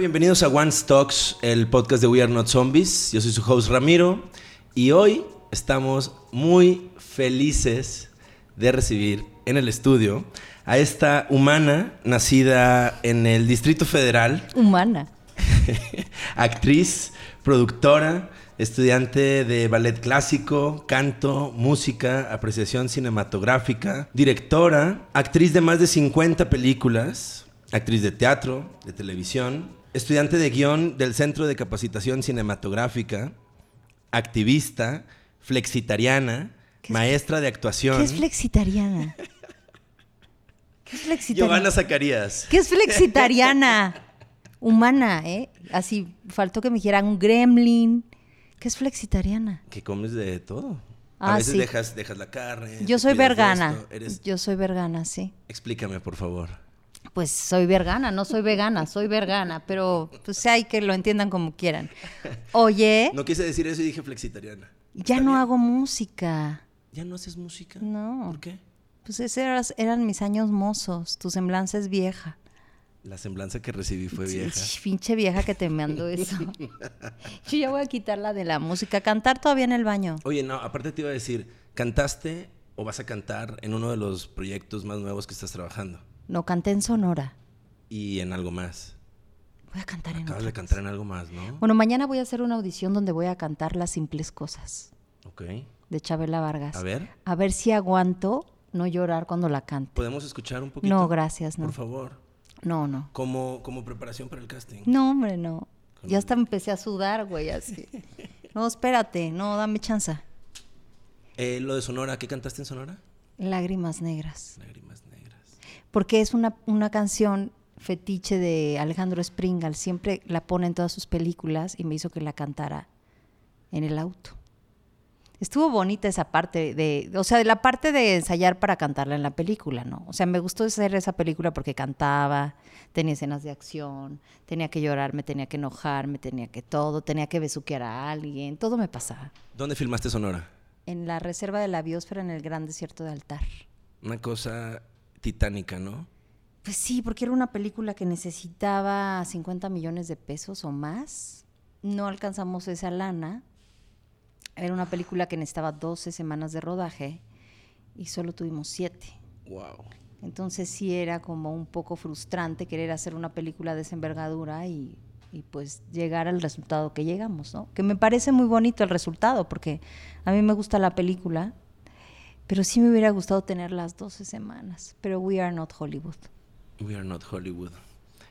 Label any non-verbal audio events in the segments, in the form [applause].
bienvenidos a One Stocks, el podcast de We Are Not Zombies. Yo soy su host Ramiro y hoy estamos muy felices de recibir en el estudio a esta humana nacida en el Distrito Federal. Humana. [laughs] actriz, productora, estudiante de ballet clásico, canto, música, apreciación cinematográfica, directora, actriz de más de 50 películas, actriz de teatro, de televisión, estudiante de guion del Centro de Capacitación Cinematográfica, activista, flexitariana, maestra de actuación. ¿Qué es flexitariana? ¿Qué es flexitariana? Giovanna Zacarías. ¿Qué es flexitariana? Humana, ¿eh? Así, faltó que me dijeran un gremlin. ¿Qué es flexitariana? Que comes de todo. a ah, veces dejas, dejas la carne. Yo soy vergana. Yo soy vergana, sí. Explícame, por favor. Pues soy vergana, no soy vegana, soy vergana, pero pues hay que lo entiendan como quieran. Oye. No quise decir eso y dije flexitariana. Ya no hago música. ¿Ya no haces música? No. ¿Por qué? Pues esos eran mis años mozos, tu semblanza es vieja. La semblanza que recibí fue vieja. Pinche vieja que te mandó eso. [laughs] Yo ya voy a quitarla de la música. Cantar todavía en el baño. Oye, no, aparte te iba a decir, ¿cantaste o vas a cantar en uno de los proyectos más nuevos que estás trabajando? No, canté en Sonora. Y en algo más. Voy a cantar en Acabas de cantar en algo más, ¿no? Bueno, mañana voy a hacer una audición donde voy a cantar Las Simples Cosas. Ok. De Chabela Vargas. A ver. A ver si aguanto no llorar cuando la cante. ¿Podemos escuchar un poquito? No, gracias, no. Por favor. No, no. Como, como preparación para el casting. No, hombre, no. Ya hasta empecé a sudar, güey, así. [laughs] no, espérate, no, dame chance. Eh, lo de Sonora, ¿qué cantaste en Sonora? Lágrimas negras. Lágrimas negras porque es una, una canción fetiche de Alejandro Springal, siempre la pone en todas sus películas y me hizo que la cantara en el auto. Estuvo bonita esa parte de, o sea, de la parte de ensayar para cantarla en la película, ¿no? O sea, me gustó hacer esa película porque cantaba, tenía escenas de acción, tenía que llorar, me tenía que enojar, me tenía que todo, tenía que besuquear a alguien, todo me pasaba. ¿Dónde filmaste Sonora? En la reserva de la biosfera en el gran desierto de Altar. Una cosa titánica, ¿no? Pues sí, porque era una película que necesitaba 50 millones de pesos o más. No alcanzamos esa lana. Era una película que necesitaba 12 semanas de rodaje y solo tuvimos 7. Wow. Entonces sí era como un poco frustrante querer hacer una película de esa envergadura y, y, pues llegar al resultado que llegamos, ¿no? Que me parece muy bonito el resultado porque a mí me gusta la película pero sí me hubiera gustado tener las 12 semanas. Pero we are not Hollywood. We are not Hollywood.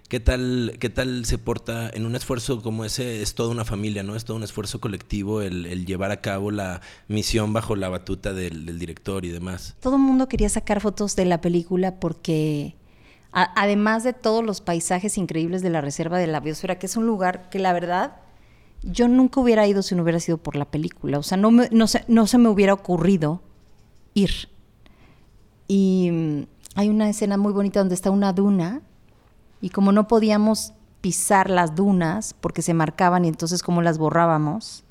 ¿Qué tal, ¿Qué tal se porta en un esfuerzo como ese? Es toda una familia, ¿no? Es todo un esfuerzo colectivo el, llevar a cabo la misión bajo la batuta del, director y demás. Todo el mundo quería sacar fotos de la película porque, además de todos los paisajes increíbles de la Reserva de la Biosfera, que es un lugar que la verdad yo nunca hubiera ido si no hubiera sido por la película. O sea, no, no, no se me hubiera ocurrido Y mm, hay una escena muy bonita donde está una duna y como no podíamos pisar las dunas porque se marcaban y entonces como las borrábamos,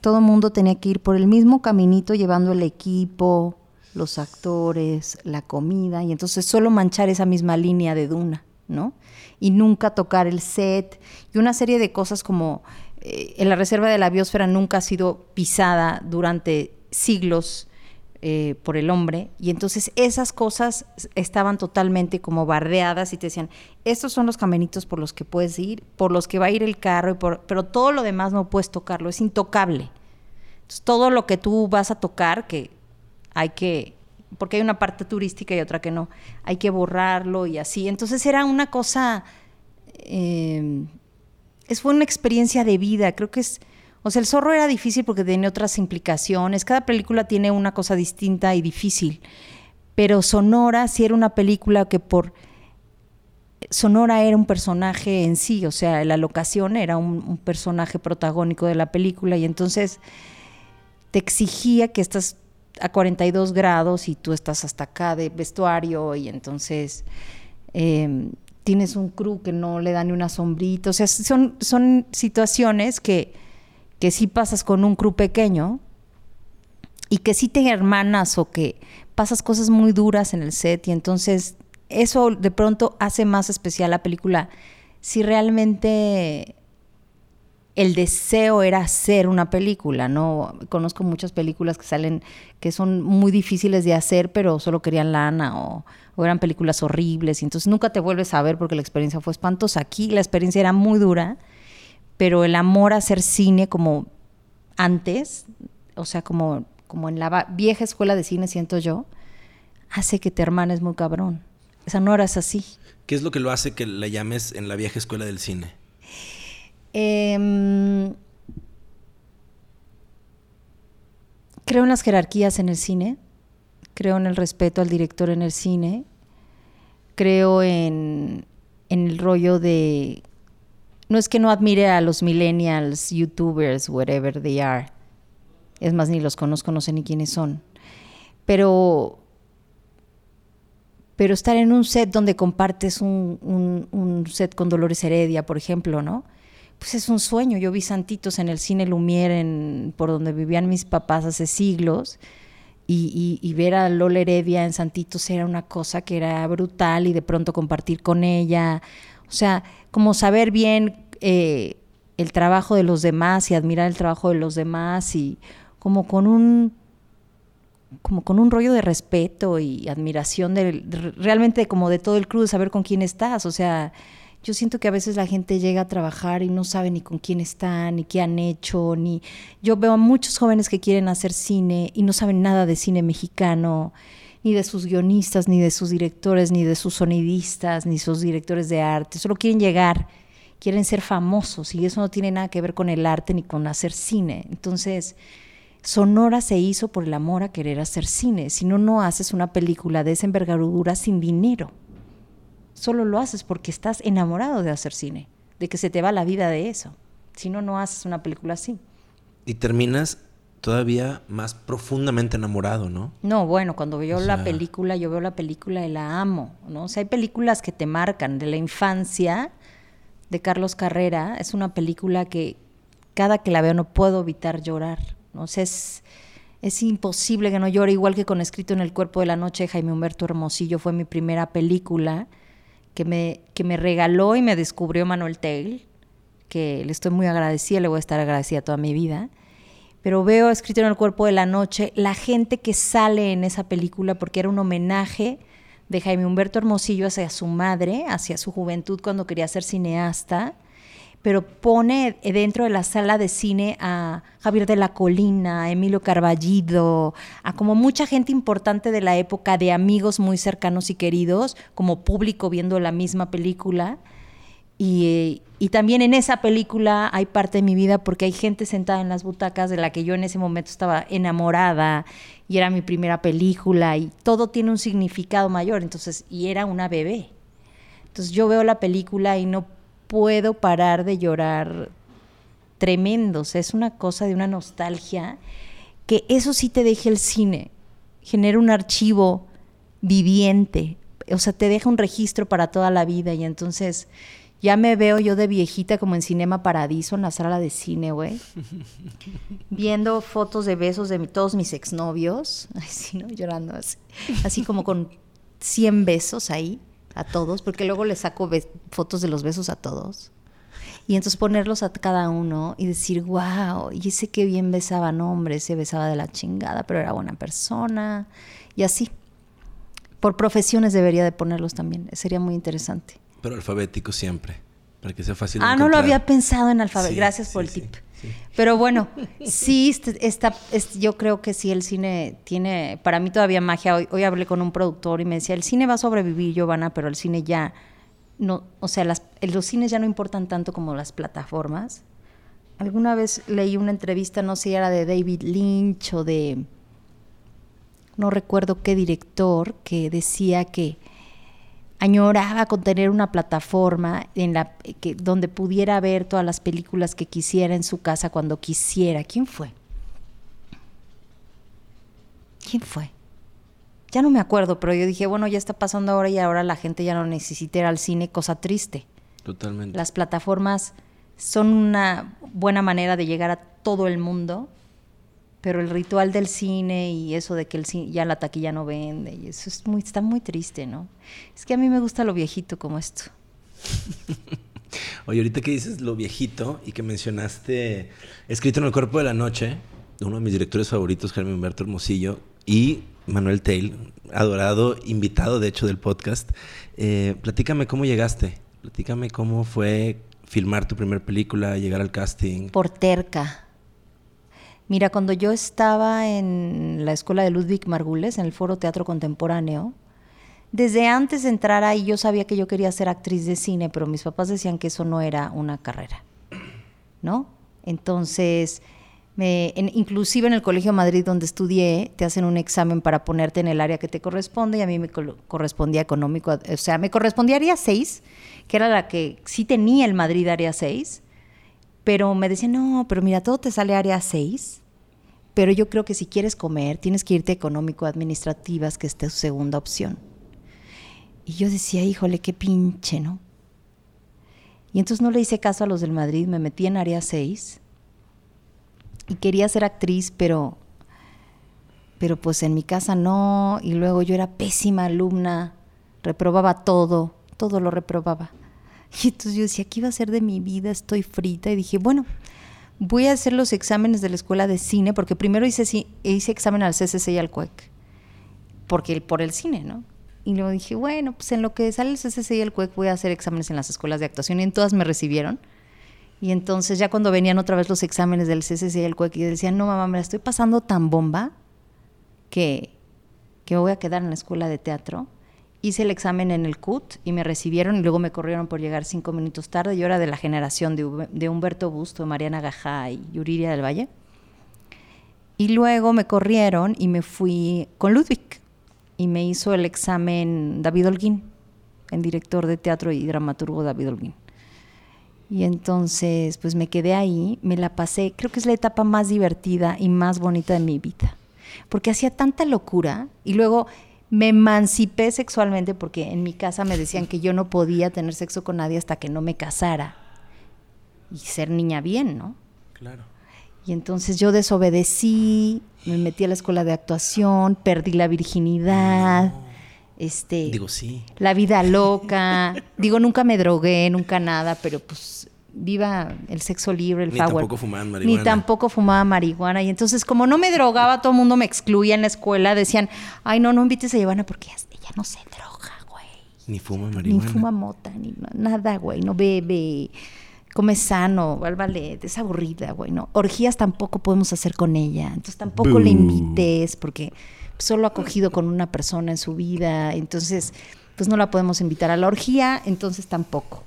todo el mundo tenía que ir por el mismo caminito llevando el equipo, los actores, la comida y entonces solo manchar esa misma línea de duna, ¿no? Y nunca tocar el set y una serie de cosas como eh, en la reserva de la biosfera nunca ha sido pisada durante siglos eh, por el hombre, y entonces esas cosas estaban totalmente como bardeadas y te decían, estos son los caminitos por los que puedes ir, por los que va a ir el carro, y por, pero todo lo demás no puedes tocarlo, es intocable. Entonces, todo lo que tú vas a tocar, que hay que, porque hay una parte turística y otra que no, hay que borrarlo y así. Entonces era una cosa, eh, es, fue una experiencia de vida, creo que es o sea, el zorro era difícil porque tenía otras implicaciones. Cada película tiene una cosa distinta y difícil. Pero Sonora sí era una película que por... Sonora era un personaje en sí, o sea, la locación era un, personaje protagónico de la película y entonces te exigía que estás a 42 grados y tú estás hasta acá de vestuario y entonces em, tienes un crew que no le da ni una sombrita, o sea, son, son situaciones que que si pasas con un crew pequeño y que si te hermanas o que pasas cosas muy duras en el set y entonces eso de pronto hace más especial la película si realmente el deseo era hacer una película, ¿no? Conozco muchas películas que salen, que son muy difíciles de hacer, pero solo querían lana o, eran películas horribles, y entonces nunca te vuelves a ver porque la experiencia fue espantosa. Aquí la experiencia era muy dura, pero el amor a hacer cine como antes, o sea, como, como en la vieja escuela de cine, siento yo, hace que te hermanes muy cabrón. O sea, no eras así. ¿Qué es lo que lo hace que la llames en la vieja escuela del cine? Em, creo en las jerarquías en el cine, creo en el respeto al director en el cine, creo en, en el rollo de... No es que no admire a los millennials, youtubers, whatever they are. Es más, ni los conozco, no sé ni quiénes son. Pero pero estar en un set donde compartes un, set con Dolores Heredia, por ejemplo, ¿no? pues es un sueño. Yo vi Santitos en el cine Lumière, por donde vivían mis papás hace siglos, y, ver a Lola Heredia en Santitos era una cosa que era brutal y de pronto compartir con ella. O sea, como saber bien eh, el trabajo de los demás y admirar el trabajo de los demás y como con un como con un rollo de respeto y admiración de, realmente como de todo el club, saber con quién estás, o sea, yo siento que a veces la gente llega a trabajar y no sabe ni con quién están, ni qué han hecho, ni... Yo veo a muchos jóvenes que quieren hacer cine y no saben nada de cine mexicano, ni de sus guionistas, ni de sus directores, ni de sus sonidistas, ni sus directores de arte. Solo quieren llegar, quieren ser famosos y eso no tiene nada que ver con el arte ni con hacer cine. Entonces, Sonora se hizo por el amor a querer hacer cine. Si no, no haces una película de esa envergadura sin dinero solo lo haces porque estás enamorado de hacer cine, de que se te va la vida de eso. Si no, no haces una película así. Y terminas todavía más profundamente enamorado, ¿no? No, bueno, cuando veo la película, yo veo la película y la amo, ¿no? O sea, hay películas que te marcan de la infancia de Carlos Carrera, es una película que cada que la veo no puedo evitar llorar, ¿no? O sea, es, es imposible que no llore, igual que con Escrito en el cuerpo de la noche, Jaime Humberto Hermosillo fue mi primera película que me, que me regaló y me descubrió Manuel Tail, que le estoy muy agradecida, le voy a estar agradecida toda mi vida. Pero veo escrito en el cuerpo de la noche la gente que sale en esa película porque era un homenaje de Jaime Humberto Hermosillo hacia su madre, hacia su juventud cuando quería ser cineasta pero pone dentro de la sala de cine a Javier de la Colina, a Emilio Carballido, a como mucha gente importante de la época, de amigos muy cercanos y queridos, como público viendo la misma película. Y, y, también en esa película hay parte de mi vida porque hay gente sentada en las butacas de la que yo en ese momento estaba enamorada y era mi primera película y todo tiene un significado mayor, entonces, y era una bebé. Entonces yo veo la película y no puedo parar de llorar tremendos. Es una cosa de una nostalgia que eso sí te deja el cine. Genera un archivo viviente. O sea, te deja un registro para toda la vida. Y entonces ya me veo yo de viejita como en Cinema Paradiso, en la sala de cine, güey. [laughs] Viendo fotos de besos de todos mis exnovios. Ay, sí, ¿no? Llorando así. Así como con 100 besos ahí a todos, porque luego le saco fotos de los besos a todos. Y entonces ponerlos a cada uno y decir, wow, y ese que bien besaba, no hombre, se besaba de la chingada, pero era buena persona. Y así. Por profesiones debería de ponerlos también, sería muy interesante. Pero alfabético siempre, para que sea fácil. Ah, no lo había pensado en alfabeto. Gracias por el tip. Pero bueno, [laughs] sí, está, yo creo que sí, el cine tiene, para mí todavía magia. Hoy, hoy hablé con un productor y me decía, el cine va a sobrevivir, Giovanna, pero el cine ya no, o sea, las, los cines ya no importan tanto como las plataformas. Alguna vez leí una entrevista, no sé si era de David Lynch o de, no recuerdo qué director, que decía que añoraba con tener una plataforma en la que donde pudiera ver todas las películas que quisiera en su casa cuando quisiera. ¿Quién fue? ¿Quién fue? Ya no me acuerdo, pero yo dije, bueno, ya está pasando ahora y ahora la gente ya no necesita ir al cine, cosa triste. Totalmente. Las plataformas son una buena manera de llegar a todo el mundo pero el ritual del cine y eso de que el cine, ya la taquilla no vende, y eso es muy, está muy triste, ¿no? Es que a mí me gusta lo viejito como esto. [laughs] Oye, ahorita que dices lo viejito y que mencionaste Escrito en el Cuerpo de la Noche, uno de mis directores favoritos, Jaime Humberto Hermosillo, y Manuel Tail, adorado invitado de hecho del podcast. Eh, platícame cómo llegaste, platícame cómo fue filmar tu primera película, llegar al casting. Por terca. Mira, cuando yo estaba en la escuela de Ludwig Margules, en el Foro Teatro Contemporáneo, desde antes de entrar ahí yo sabía que yo quería ser actriz de cine, pero mis papás decían que eso no era una carrera, ¿no? Entonces, me, inclusive en el Colegio Madrid donde estudié, te hacen un examen para ponerte en el área que te corresponde y a mí me correspondía económico, o sea, me correspondía área 6, que era la que sí tenía el Madrid área 6, pero me decían, no, pero mira, todo te sale área 6, pero yo creo que si quieres comer, tienes que irte económico-administrativas, que es tu segunda opción. Y yo decía, híjole, qué pinche, ¿no? Y entonces no le hice caso a los del Madrid, me metí en área 6 y quería ser actriz, pero pero pues en mi casa no, y luego yo era pésima alumna, reprobaba todo, todo lo reprobaba. [laughs] Y entonces yo decía, ¿qué iba a ser de mi vida? Estoy frita. Y dije, bueno, voy a hacer los exámenes de la escuela de cine, porque primero hice, hice examen al CCC y al CUEC, porque por el cine, ¿no? Y luego dije, bueno, pues en lo que sale el CCC y el CUEC voy a hacer exámenes en las escuelas de actuación y en todas me recibieron. Y entonces ya cuando venían otra vez los exámenes del CCC y el CUEC y decían, no mamá, me la estoy pasando tan bomba que, que me voy a quedar en la escuela de teatro. Hice el examen en el CUT y me recibieron y luego me corrieron por llegar cinco minutos tarde. Yo era de la generación de, de Humberto Busto, Mariana Gajá y Yuriria del Valle. Y luego me corrieron y me fui con Ludwig y me hizo el examen David Holguín, el director de teatro y dramaturgo David Holguín. Y entonces, pues me quedé ahí, me la pasé, creo que es la etapa más divertida y más bonita de mi vida, porque hacía tanta locura y luego me emancipé sexualmente porque en mi casa me decían que yo no podía tener sexo con nadie hasta que no me casara y ser niña bien, ¿no? Claro. Y entonces yo desobedecí, me metí a la escuela de actuación, perdí la virginidad. Este, Digo, sí. La vida loca. Digo, nunca me drogué, nunca nada, pero pues viva el sexo libre, el Ni power. tampoco fumaba marihuana. Ni tampoco fumaba marihuana. Y entonces, como no me drogaba, todo el mundo me excluía en la escuela. Decían, ay, no, no invites a Giovanna porque ella no se droga, güey. Ni fuma marihuana. Ni fuma mota, ni nada, güey. No bebe come sano, al ballet, es aburrida, güey, ¿no? Orgías tampoco podemos hacer con ella, entonces tampoco le invites porque solo ha cogido con una persona en su vida, entonces pues no la podemos invitar a la orgía, entonces tampoco.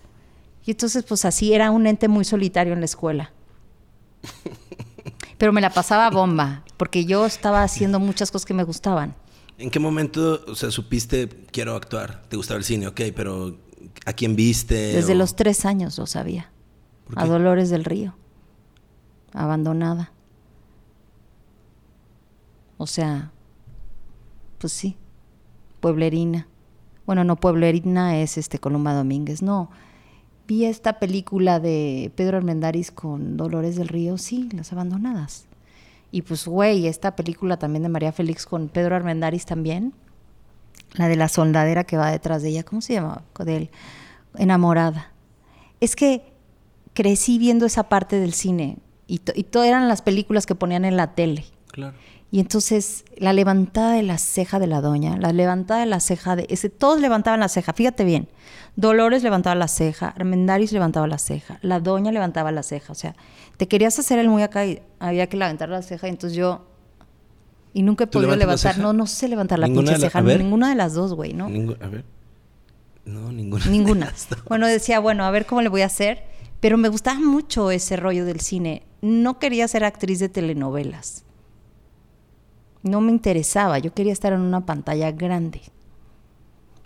Y entonces pues así era un ente muy solitario en la escuela. Pero me la pasaba bomba, porque yo estaba haciendo muchas cosas que me gustaban. ¿En qué momento, o sea, supiste, quiero actuar? ¿Te gustaba el cine? Ok, pero ¿a quién viste? Desde los tres años lo sabía a Dolores del Río, abandonada. O sea, pues sí, pueblerina. Bueno, no pueblerina es este Columba Domínguez, no. Vi esta película de Pedro Armendáriz con Dolores del Río, sí, Las Abandonadas. Y pues, güey, esta película también de María Félix con Pedro Armendáriz también. La de la soldadera que va detrás de ella, ¿cómo se llama? De él, enamorada. Es que crecí viendo esa parte del cine y, y todo eran las películas que ponían en la tele. Claro. Y entonces la levantada de la ceja de la doña, la levantada de la ceja de ese, todos levantaban la ceja, fíjate bien. Dolores levantaba la ceja, Armendaris levantaba la ceja, la doña levantaba la ceja, o sea, te querías hacer el muy acá y había que levantar la ceja, y entonces yo y nunca he podido levantar, no, no sé levantar la pinche ceja, ninguna de las dos, güey, ¿no? a ver. No, ninguna. Ninguna. bueno, decía, bueno, a ver cómo le voy a hacer pero me gustaba mucho ese rollo del cine. No quería ser actriz de telenovelas. No me interesaba, yo quería estar en una pantalla grande.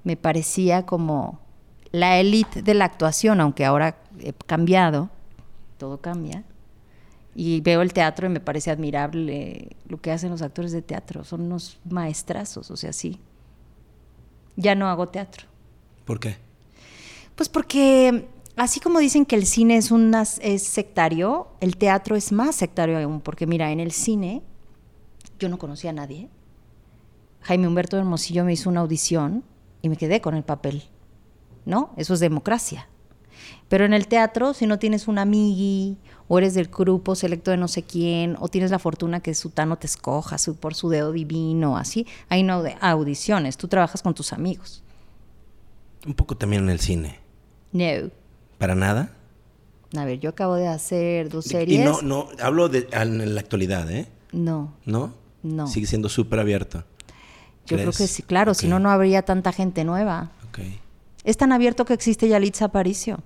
Me parecía como la élite de la actuación, aunque ahora he cambiado, todo cambia. Y veo el teatro y me parece admirable lo que hacen los actores de teatro. Son unos maestrazos, o sea, sí. Ya no hago teatro. ¿Por qué? Pues porque así como dicen que el cine es, un, es sectario, el teatro es más sectario aún, porque mira, en el cine yo no conocía a nadie. Jaime Humberto Hermosillo me hizo una audición y me quedé con el papel. ¿No? Eso es democracia. Pero en el teatro, si no tienes un amigui, o eres del grupo selecto de no sé quién, o tienes la fortuna que Sutano te escoja su, por su dedo divino, así, hay no de audiciones, tú trabajas con tus amigos. Un poco también en el cine. No. ¿Para nada? A ver, yo acabo de hacer dos Y series. no, no, hablo de en la actualidad, ¿eh? no, ¿No? no. Sigue siendo súper abierto. Yo creo que sí, claro, si no, no habría tanta gente nueva. Ok. Es tan abierto que existe Yalitza Aparicio.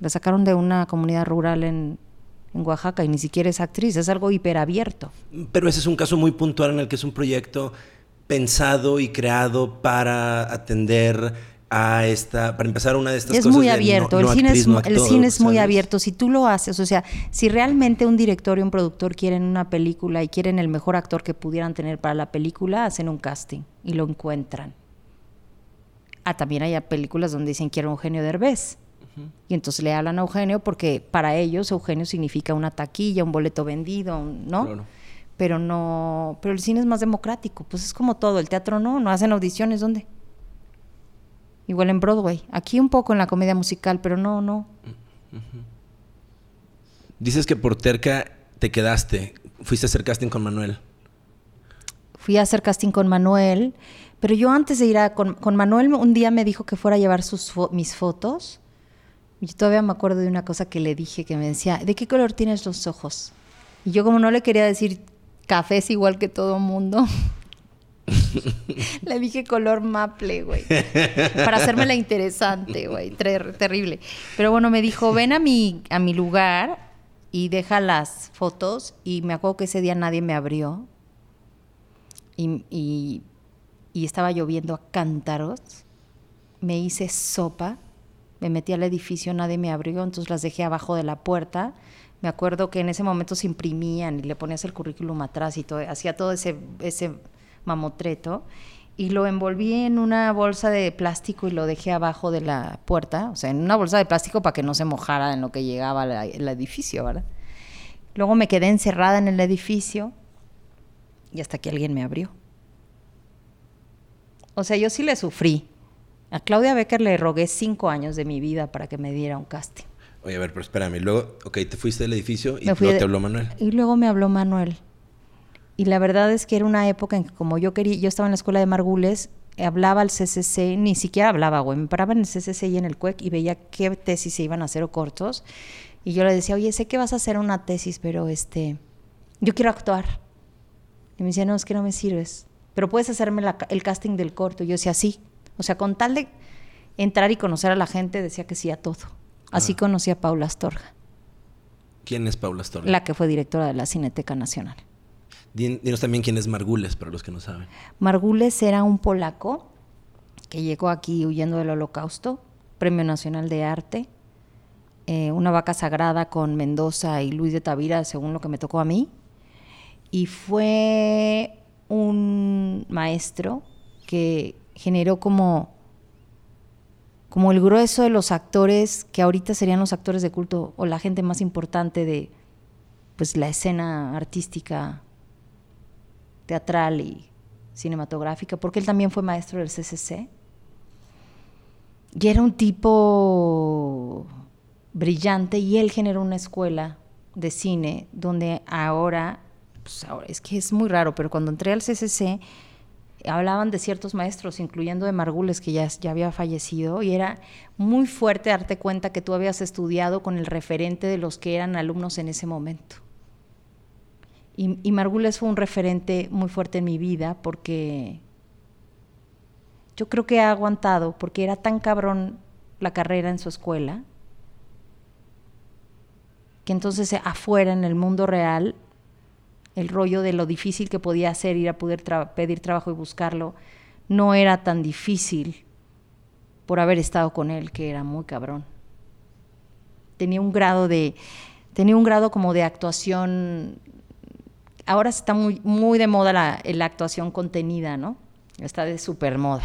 La sacaron de una comunidad rural en, en Oaxaca y ni siquiera es actriz, es algo hiperabierto. Pero ese es un caso muy puntual en el que es un proyecto pensado y creado para atender a esta, para empezar una de estas Es cosas. muy de no- abierto, no el, actriz, es, no mu- el cine es muy abierto. Si tú lo haces, o sea, si realmente un director y un productor quieren una película y quieren el mejor actor que pudieran tener para la película, hacen un casting y lo encuentran. Ah, también hay películas donde dicen quiero a Eugenio Derbez. Y entonces le hablan a Eugenio porque para ellos Eugenio significa una taquilla, un boleto vendido, un- ¿no? Claro. Pero no, pero el cine es más democrático, pues es como todo, el teatro no, no hacen audiciones, ¿dónde? Igual en Broadway, aquí un poco en la comedia musical, pero no, no. Dices que por terca te quedaste. Fuiste a hacer casting con Manuel. Fui a hacer casting con Manuel, pero yo antes de ir a, con, con Manuel un día me dijo que fuera a llevar sus mis fotos. Yo todavía me acuerdo de una cosa que le dije que me decía, ¿de qué color tienes los ojos? Y yo como no le quería decir cafés igual que todo mundo, [laughs] le dije color maple, güey. Para hacerme la interesante, güey. Ter- terrible. Pero bueno, me dijo, ven a mi, a mi lugar y deja las fotos. Y me acuerdo que ese día nadie me abrió. Y- y estaba lloviendo a cántaros. Me hice sopa. Me metí al edificio, nadie me abrió, entonces las dejé abajo de la puerta. Me acuerdo que en ese momento se imprimían y le ponías el currículum atrás y todo, hacía todo ese, ese mamotreto. Y lo envolví en una bolsa de plástico y lo dejé abajo de la puerta, o sea, en una bolsa de plástico para que no se mojara en lo que llegaba al el edificio, ¿verdad? Luego me quedé encerrada en el edificio y hasta que alguien me abrió. O sea, yo sí le sufrí. A Claudia Becker le rogué cinco años de mi vida para que me diera un casting. Oye, a ver, pero espérame. Luego, ok, te fuiste del edificio y luego de- te habló Manuel. Y luego me habló Manuel. Y la verdad es que era una época en que como yo quería, yo estaba en la escuela de Margules, hablaba al CCC, ni siquiera hablaba, güey, me paraba en el CCC y en el CUEC y veía qué tesis se iban a hacer o cortos. Y yo le decía, oye, sé que vas a hacer una tesis, pero este, yo quiero actuar. Y me decía, no, es que no me sirves. Pero puedes hacerme la el casting del corto. Y yo decía, sí. O sea, con tal de entrar y conocer a la gente, decía que sí a todo. Así Ah. conocí a Paula Astorga, ¿Quién es Paula Astorga? la que fue directora de la Cineteca Nacional. Din- Dinos también quién es Margules, para los que no saben. Margules era un polaco que llegó aquí huyendo del holocausto, Premio Nacional de Arte, eh, una vaca sagrada con Mendoza y Luis de Tavira, según lo que me tocó a mí, y fue un maestro que generó como, como el grueso de los actores que ahorita serían los actores de culto o la gente más importante de pues la escena artística teatral y cinematográfica, porque él también fue maestro del CCC. Y era un tipo brillante y él generó una escuela de cine donde ahora, pues ahora es que es muy raro, pero cuando entré al CCC hablaban de ciertos maestros, incluyendo de Margules, que ya, ya había fallecido, y era muy fuerte darte cuenta que tú habías estudiado con el referente de los que eran alumnos en ese momento. Y, y Margules fue un referente muy fuerte en mi vida porque yo creo que ha aguantado, porque era tan cabrón la carrera en su escuela, que entonces afuera, en el mundo real, el rollo de lo difícil que podía ser ir a poder pedir trabajo y buscarlo, no era tan difícil por haber estado con él, que era muy cabrón. Tenía un grado de, tenía un grado como de actuación ahora está muy, muy de moda la, la actuación contenida, ¿no? Está de super moda.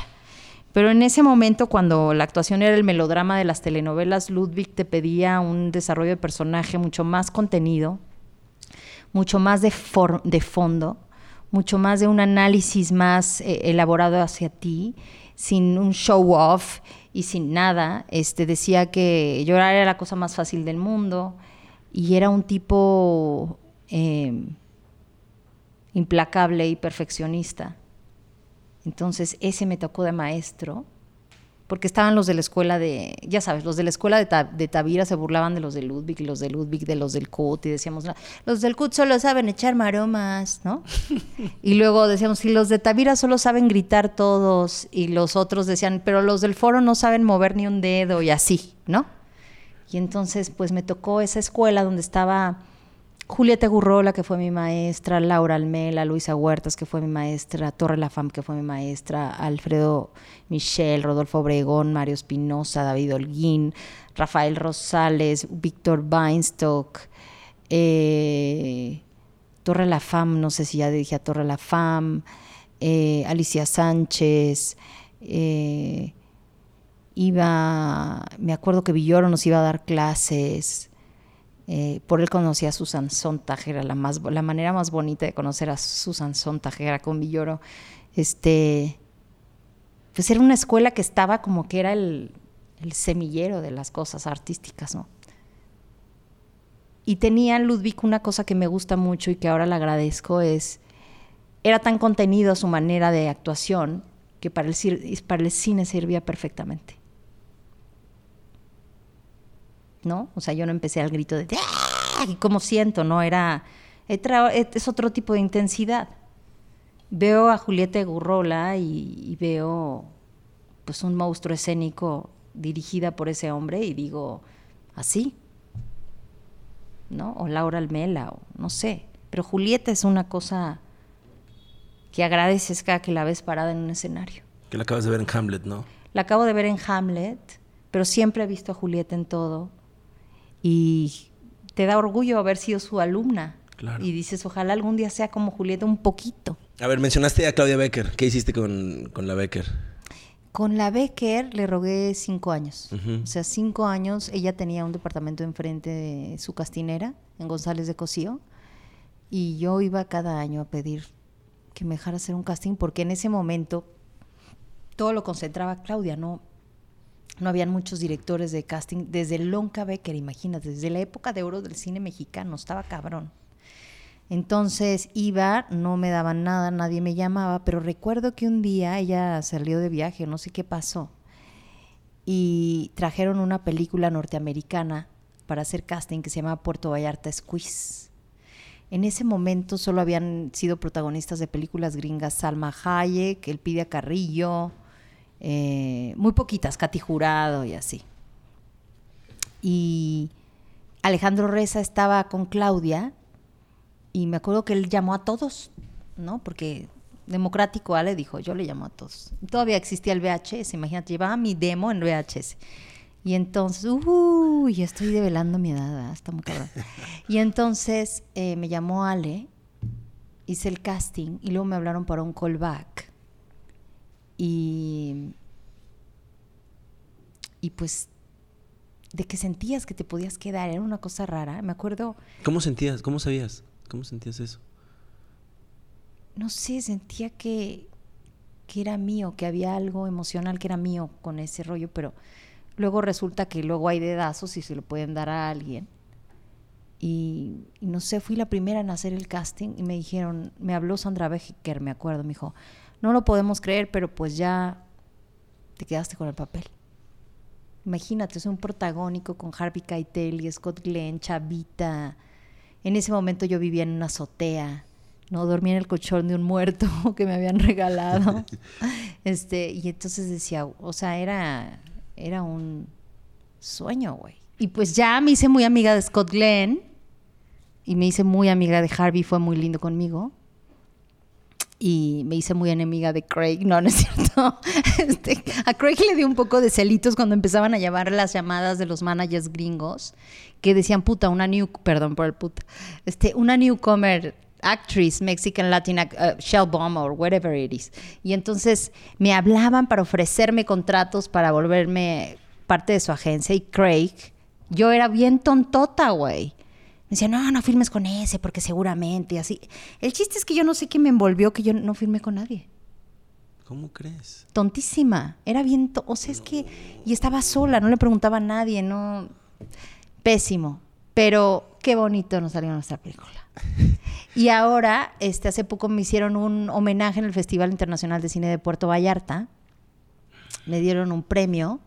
Pero en ese momento, cuando la actuación era el melodrama de las telenovelas, Ludwig te pedía un desarrollo de personaje mucho más contenido, mucho más de, de fondo, mucho más de un análisis más eh, elaborado hacia ti, sin un show off y, y sin nada, este, decía que llorar era la cosa más fácil del mundo y era un tipo em, implacable y perfeccionista. Entonces ese me tocó de maestro porque estaban los de la escuela de, ya sabes, los de la escuela de, de Tavira se burlaban de los de Ludwig y los de Ludwig de los del CUT y decíamos, los del CUT solo saben echar maromas, ¿no? [laughs] y luego decíamos, si los de Tavira solo saben gritar todos y los otros decían, pero los del foro no saben mover ni un dedo y así, ¿no? Y entonces pues me tocó esa escuela donde estaba Julieta Gurrola, que fue mi maestra, Laura Almela, Luisa Huertas, que fue mi maestra, Torre Lafam, que fue mi maestra, Alfredo Michel, Rodolfo Obregón, Mario Espinosa, David Holguín, Rafael Rosales, Víctor Weinstock, eh, Torre La Fam, no sé si ya dije a Torre La Fam, eh, Alicia Sánchez, eh, iba, me acuerdo que Villoro nos iba a dar clases, eh, por él conocí a Susan Sontag, era la, la manera más bonita de conocer a Susan Sontag, era con Villoro. Este, pues era una escuela que estaba como que era el, el semillero de las cosas artísticas, ¿no? Y tenía Ludwig una cosa que me gusta mucho y que ahora le agradezco es, era tan contenido su manera de actuación que para el cine servía perfectamente. ¿No? O sea, yo no empecé al grito de ¡Ah! como siento, ¿no? Era, es otro tipo de intensidad. Veo a Julieta Gurrola y, veo pues un monstruo escénico dirigida por ese hombre y digo, así, ¿no? O Laura Almela, o no sé. Pero Julieta es una cosa que agradeces cada que la ves parada en un escenario. Que la acabas de ver en Hamlet, ¿no? La acabo de ver en Hamlet, pero siempre he visto a Julieta en todo y te da orgullo haber sido su alumna. Y dices, ojalá algún día sea como Julieta un poquito. A ver, mencionaste a Claudia Becker. ¿Qué hiciste con, la Becker? Con la Becker le rogué cinco años. O sea, cinco años. Ella tenía un departamento enfrente de su castinera, en González de Cosío. Y yo iba cada año a pedir que me dejara hacer un casting, porque en ese momento todo lo concentraba Claudia, no, no habían muchos directores de casting, desde Lonca Becker, imagínate, desde la época de oro del cine mexicano, estaba cabrón. Entonces iba, no me daban nada, nadie me llamaba, pero recuerdo que un día ella salió de viaje, no sé qué pasó, y trajeron una película norteamericana para hacer casting que se llama Puerto Vallarta Squeeze. En ese momento solo habían sido protagonistas de películas gringas Salma Hayek, Elpidia Carrillo, eh, muy poquitas, Katy Jurado y así. Y Alejandro Reza estaba con Claudia y me acuerdo que él llamó a todos, ¿no? Porque democrático Ale dijo, yo le llamo a todos. Todavía existía el VHS, imagínate, llevaba mi demo en VHS. Y entonces, uy, estoy develando mi edad, hasta muy cabrón. Y entonces eh, me llamó Ale, hice el casting y luego me hablaron para un callback y, y pues de que sentías que te podías quedar, era una cosa rara. Me acuerdo. ¿Cómo sentías? ¿Cómo sabías? ¿Cómo sentías eso? No sé, sentía que, que era mío, que había algo emocional que era mío con ese rollo, pero luego resulta que luego hay dedazos y se lo pueden dar a alguien. Y, y, no sé, fui la primera en hacer el casting y me dijeron, me habló Sandra Becker, me acuerdo, me dijo, no lo podemos creer, pero pues ya te quedaste con el papel. Imagínate, es un protagónico con Harvey Keitel y Scott Glenn, Chavita. En ese momento yo vivía en una azotea, no dormía en el colchón de un muerto [laughs] que me habían regalado. [laughs] este, y entonces decía, o sea, era, era un sueño, güey. Y pues ya me hice muy amiga de Scott Glenn y me hice muy amiga de Harvey, fue muy lindo conmigo y me hice muy enemiga de Craig. No, no es cierto. [laughs] Este, a Craig le dio un poco de celitos cuando empezaban a llamar las llamadas de los managers gringos que decían puta, una new, perdón por el puta, este, una newcomer actress, Mexican Latina, uh, Shell Bomb or whatever it is. Y entonces me hablaban para ofrecerme contratos para volverme parte de su agencia y Craig, yo era bien tontota, güey me decía, no, no firmes con ese, porque seguramente, así. El chiste es que yo no sé qué me envolvió que yo no firmé con nadie. ¿Cómo crees? Tontísima. Era bien. to- o sea, es que. Y estaba sola, no le preguntaba a nadie, no. Pésimo. Pero qué bonito nos salió nuestra película. Y ahora, este, hace poco me hicieron un homenaje en el Festival Internacional de Cine de Puerto Vallarta. Me dieron un premio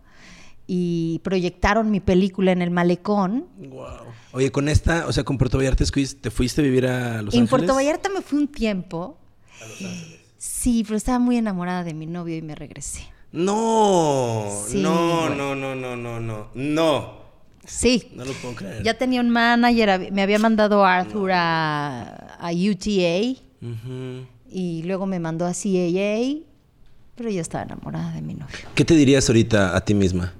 y proyectaron mi película en el malecón. Wow. Oye, con esta, o sea, con Puerto Vallarta ¿te fuiste a vivir a Los en Ángeles? Puerto Vallarta me fui un tiempo. Sí, pero estaba muy enamorada de mi novio y me regresé. No, Sí, no, no, no, no, no, no, no. Sí. No lo puedo creer. Ya tenía un manager, me había mandado Arthur a, a UTA y luego me mandó a CAA, pero yo estaba enamorada de mi novio. ¿Qué te dirías ahorita a ti misma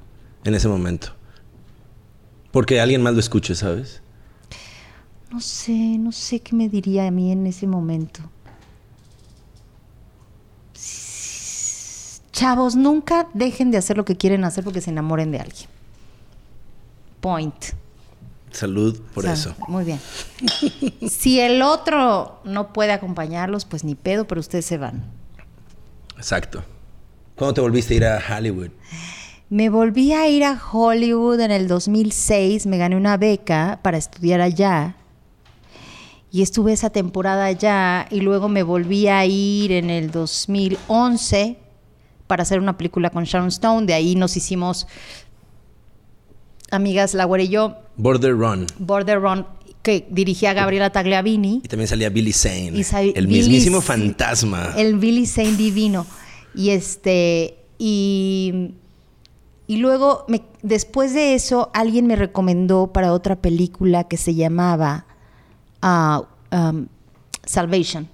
en ese momento? Porque alguien más lo escuche, ¿sabes? No sé, no sé qué me diría a mí en ese momento. Chavos, nunca dejen de hacer lo que quieren hacer porque se enamoren de alguien. Point. Salud por eso. Muy bien. [laughs] si el otro no puede acompañarlos, pues ni pedo, pero ustedes se van. Exacto. ¿Cuándo te volviste a ir a Hollywood? Me volví a ir a Hollywood en el 2006, me gané una beca para estudiar allá. Y estuve esa temporada allá y luego me volví a ir en el 2011 para hacer una película con Sharon Stone. De ahí nos hicimos amigas, la y yo, Border Run. Border Run, que dirigía Gabriela Tagliavini. Y también salía Billy Zane. Y el Billy- mismísimo fantasma. El Billy Zane divino. Y este. Y. Y luego, después de eso, alguien me recomendó para otra película que se llamaba ah, um, Salvation.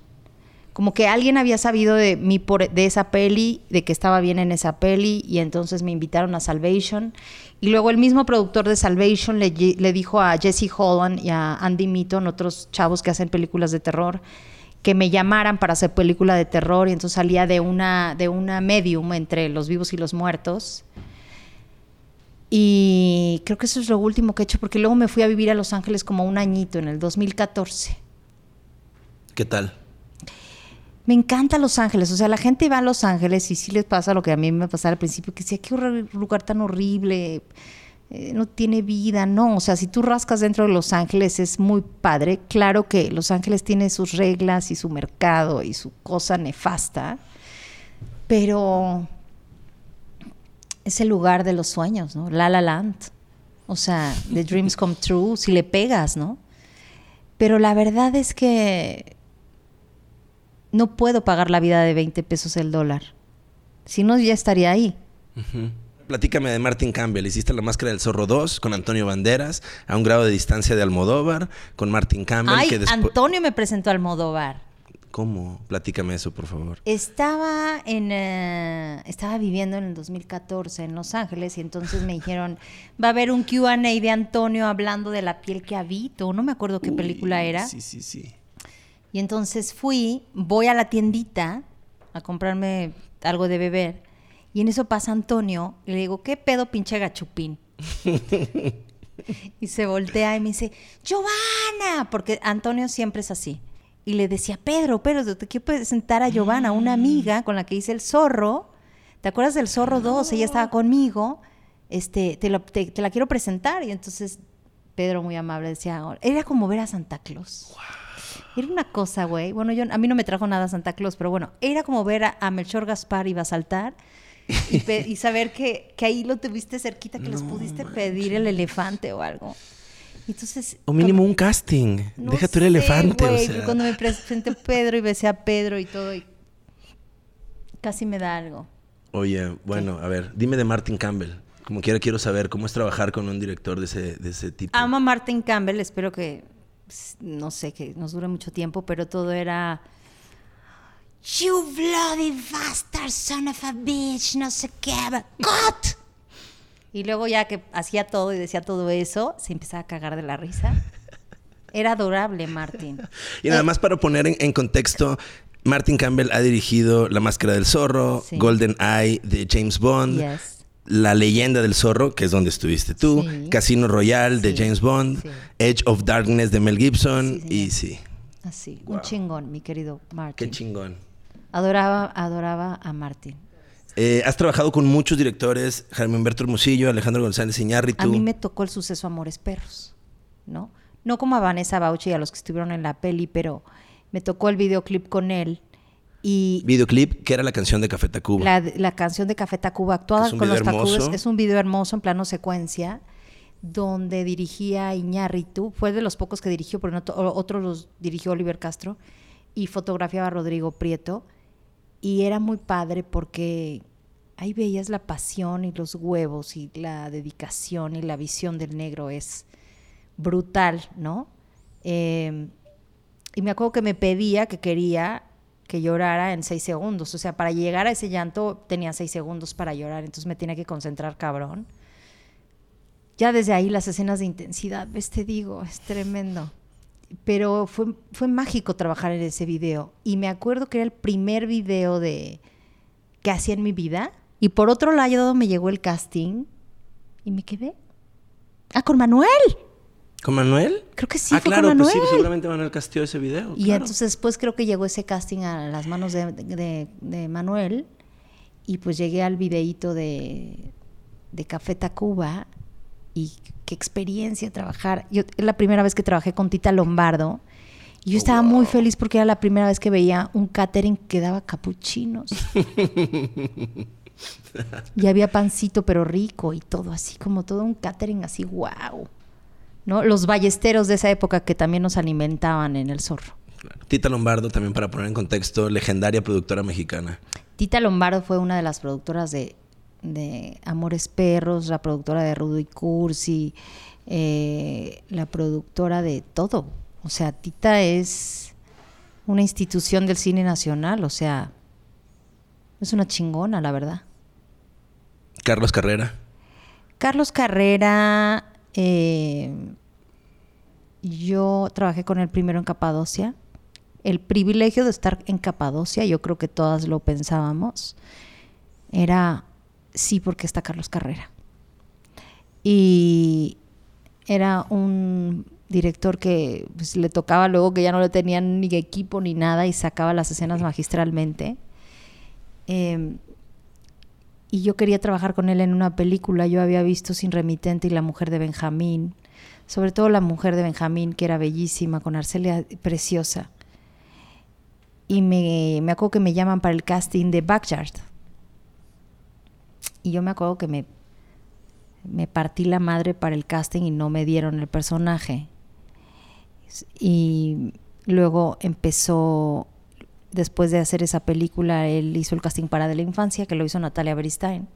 Como que alguien había sabido de mí por, de esa peli, de que estaba bien en esa peli, y entonces me invitaron a Salvation. Y luego el mismo productor de Salvation le dijo a Jesse Holland y a Andy Meaton, otros chavos que hacen películas de terror, que me llamaran para hacer película de terror. Y entonces salía de una, de una medium entre los vivos y los muertos. Y creo que eso es lo último que he hecho, porque luego me fui a vivir a Los Ángeles como un añito, en el 2014. ¿Qué tal? Me encanta Los Ángeles, o sea, la gente va a Los Ángeles y sí les pasa lo que a mí me pasaba al principio, que decía, qué lugar tan horrible, eh, no tiene vida, no, o sea, si tú rascas dentro de Los Ángeles es muy padre, claro que Los Ángeles tiene sus reglas y su mercado y su cosa nefasta, pero es el lugar de los sueños, ¿no? La La Land, o sea, The Dreams Come True, si le pegas, ¿no? Pero la verdad es que no puedo pagar la vida de 20 pesos el dólar. Si no, ya estaría ahí. Platícame de Martin Campbell. Hiciste La Máscara del Zorro 2 con Antonio Banderas, a un grado de distancia de Almodóvar, con Martin Campbell. Ay, que Antonio me presentó al Almodóvar. ¿Cómo? Platícame eso, por favor. Estaba en eh, estaba viviendo en el 2014 en Los Ángeles y entonces me dijeron, va a haber un Q&A de Antonio hablando de la piel que habito, no me acuerdo qué película era. Sí, sí, sí. Y entonces fui, voy a la tiendita a comprarme algo de beber. Y en eso pasa Antonio y le digo, ¿qué pedo pinche gachupín? [laughs] y se voltea y me dice, Giovanna, porque Antonio siempre es así. Y le decía, Pedro, Pedro, te quiero presentar a Giovanna, una amiga con la que hice el zorro. ¿Te acuerdas del zorro 2? Ella estaba conmigo. Este, te, lo- te- te la quiero presentar. Y entonces Pedro, muy amable, decía, era como ver a Santa Claus. Era una cosa, güey. Bueno, yo, a mí no me trajo nada Santa Claus, pero bueno, era como ver a, a Melchor Gaspar iba a saltar y saber que, que ahí lo tuviste cerquita, que les pudiste pedir el elefante o algo. Entonces. O mínimo como- un casting. no Deja sé, elefante. o güey, sea. Cuando me presenté Pedro y besé a Pedro y todo, y casi me da algo. Oye, bueno, a ver, dime de Martin Campbell. Como quiera, quiero saber cómo es trabajar con un director de ese, de ese tipo. Amo a Martin Campbell, espero que, pues, no sé, que nos dure mucho tiempo, pero todo era... You bloody bastard, son of a bitch, no sé qué, ¡Cut! Y luego ya que hacía todo y decía todo eso, se empezaba a cagar de la risa. Era adorable, Martin. [laughs] Y nada más para poner en, en contexto, Martin Campbell ha dirigido La Máscara del Zorro, Sí. Golden Eye de James Bond, Yes. La Leyenda del Zorro, que es donde estuviste tú, Sí. Casino Royale de James Bond. Edge of Darkness de Mel Gibson y sí, Así, un chingón, mi querido Martin. qué chingón. Adoraba, adoraba a Martín. Eh, has trabajado con muchos directores, Jaime Humberto Hermosillo, Alejandro González Iñárritu. A mí me tocó el suceso Amores Perros, ¿no? No como a Vanessa Bauchi y a los que estuvieron en la peli, pero me tocó el videoclip con él. Y videoclip que era la canción de Café Tacuba. La, la canción de Café Tacuba actuada con los Tacubas. Es un video hermoso en plano secuencia donde dirigía Iñárritu. Fue de los pocos que dirigió, pero otro los dirigió Oliver Castro. Y fotografiaba a Rodrigo Prieto. Y era muy padre porque ahí veías la pasión y los huevos y la dedicación y la visión del negro es brutal, ¿no? Em, y me acuerdo que me pedía que quería que llorara en seis segundos. O sea, para llegar a ese llanto tenía seis segundos para llorar, entonces me tenía que concentrar cabrón. Ya desde ahí las escenas de intensidad, ves, te digo, es tremendo. Pero fue, fue mágico trabajar en ese video. Y me acuerdo que era el primer video de que hacía en mi vida y por otro lado me llegó el casting y me quedé. Ah, con Manuel. ¿Con Manuel? Creo que sí. Ah, fue claro, con pues Manuel. sí, seguramente Manuel casteó ese video. Y entonces después creo que llegó ese casting a las manos de, Manuel. Y pues llegué al videíto de, de Café Tacuba. Y qué experiencia trabajar. Yo, es la primera vez que trabajé con Tita Lombardo. Y yo estaba muy feliz porque era la primera vez que veía un catering que daba capuchinos. [laughs] y había pancito, pero rico y todo así, como todo un catering así, wow. ¿No? Los ballesteros de esa época que también nos alimentaban en el zorro. Tita Lombardo, también para poner en contexto, legendaria productora mexicana. Tita Lombardo fue una de las productoras de, Amores Perros, la productora de Rudo y Cursi, eh, la productora de todo. O sea, Tita es una institución del cine nacional, o sea, es una chingona, la verdad. Carlos Carrera. Carlos Carrera, eh, yo trabajé con él primero en Capadocia. El privilegio de estar en Capadocia, yo creo que todas lo pensábamos, era sí porque está Carlos Carrera. Y era un director que pues, le tocaba luego que ya no le tenían ni equipo ni nada y sacaba las escenas magistralmente. Eh, y yo quería trabajar con él en una película. Yo había visto Sin Remitente y La Mujer de Benjamín, sobre todo La Mujer de Benjamín, que era bellísima, con Arcelia preciosa. Y me, me acuerdo que me llaman para el casting de Backyard. Y yo me acuerdo que me, me partí la madre para el casting y no me dieron el personaje. Y luego empezó después de hacer esa película, él hizo el casting para De la Infancia, que lo hizo Natalia Beristain.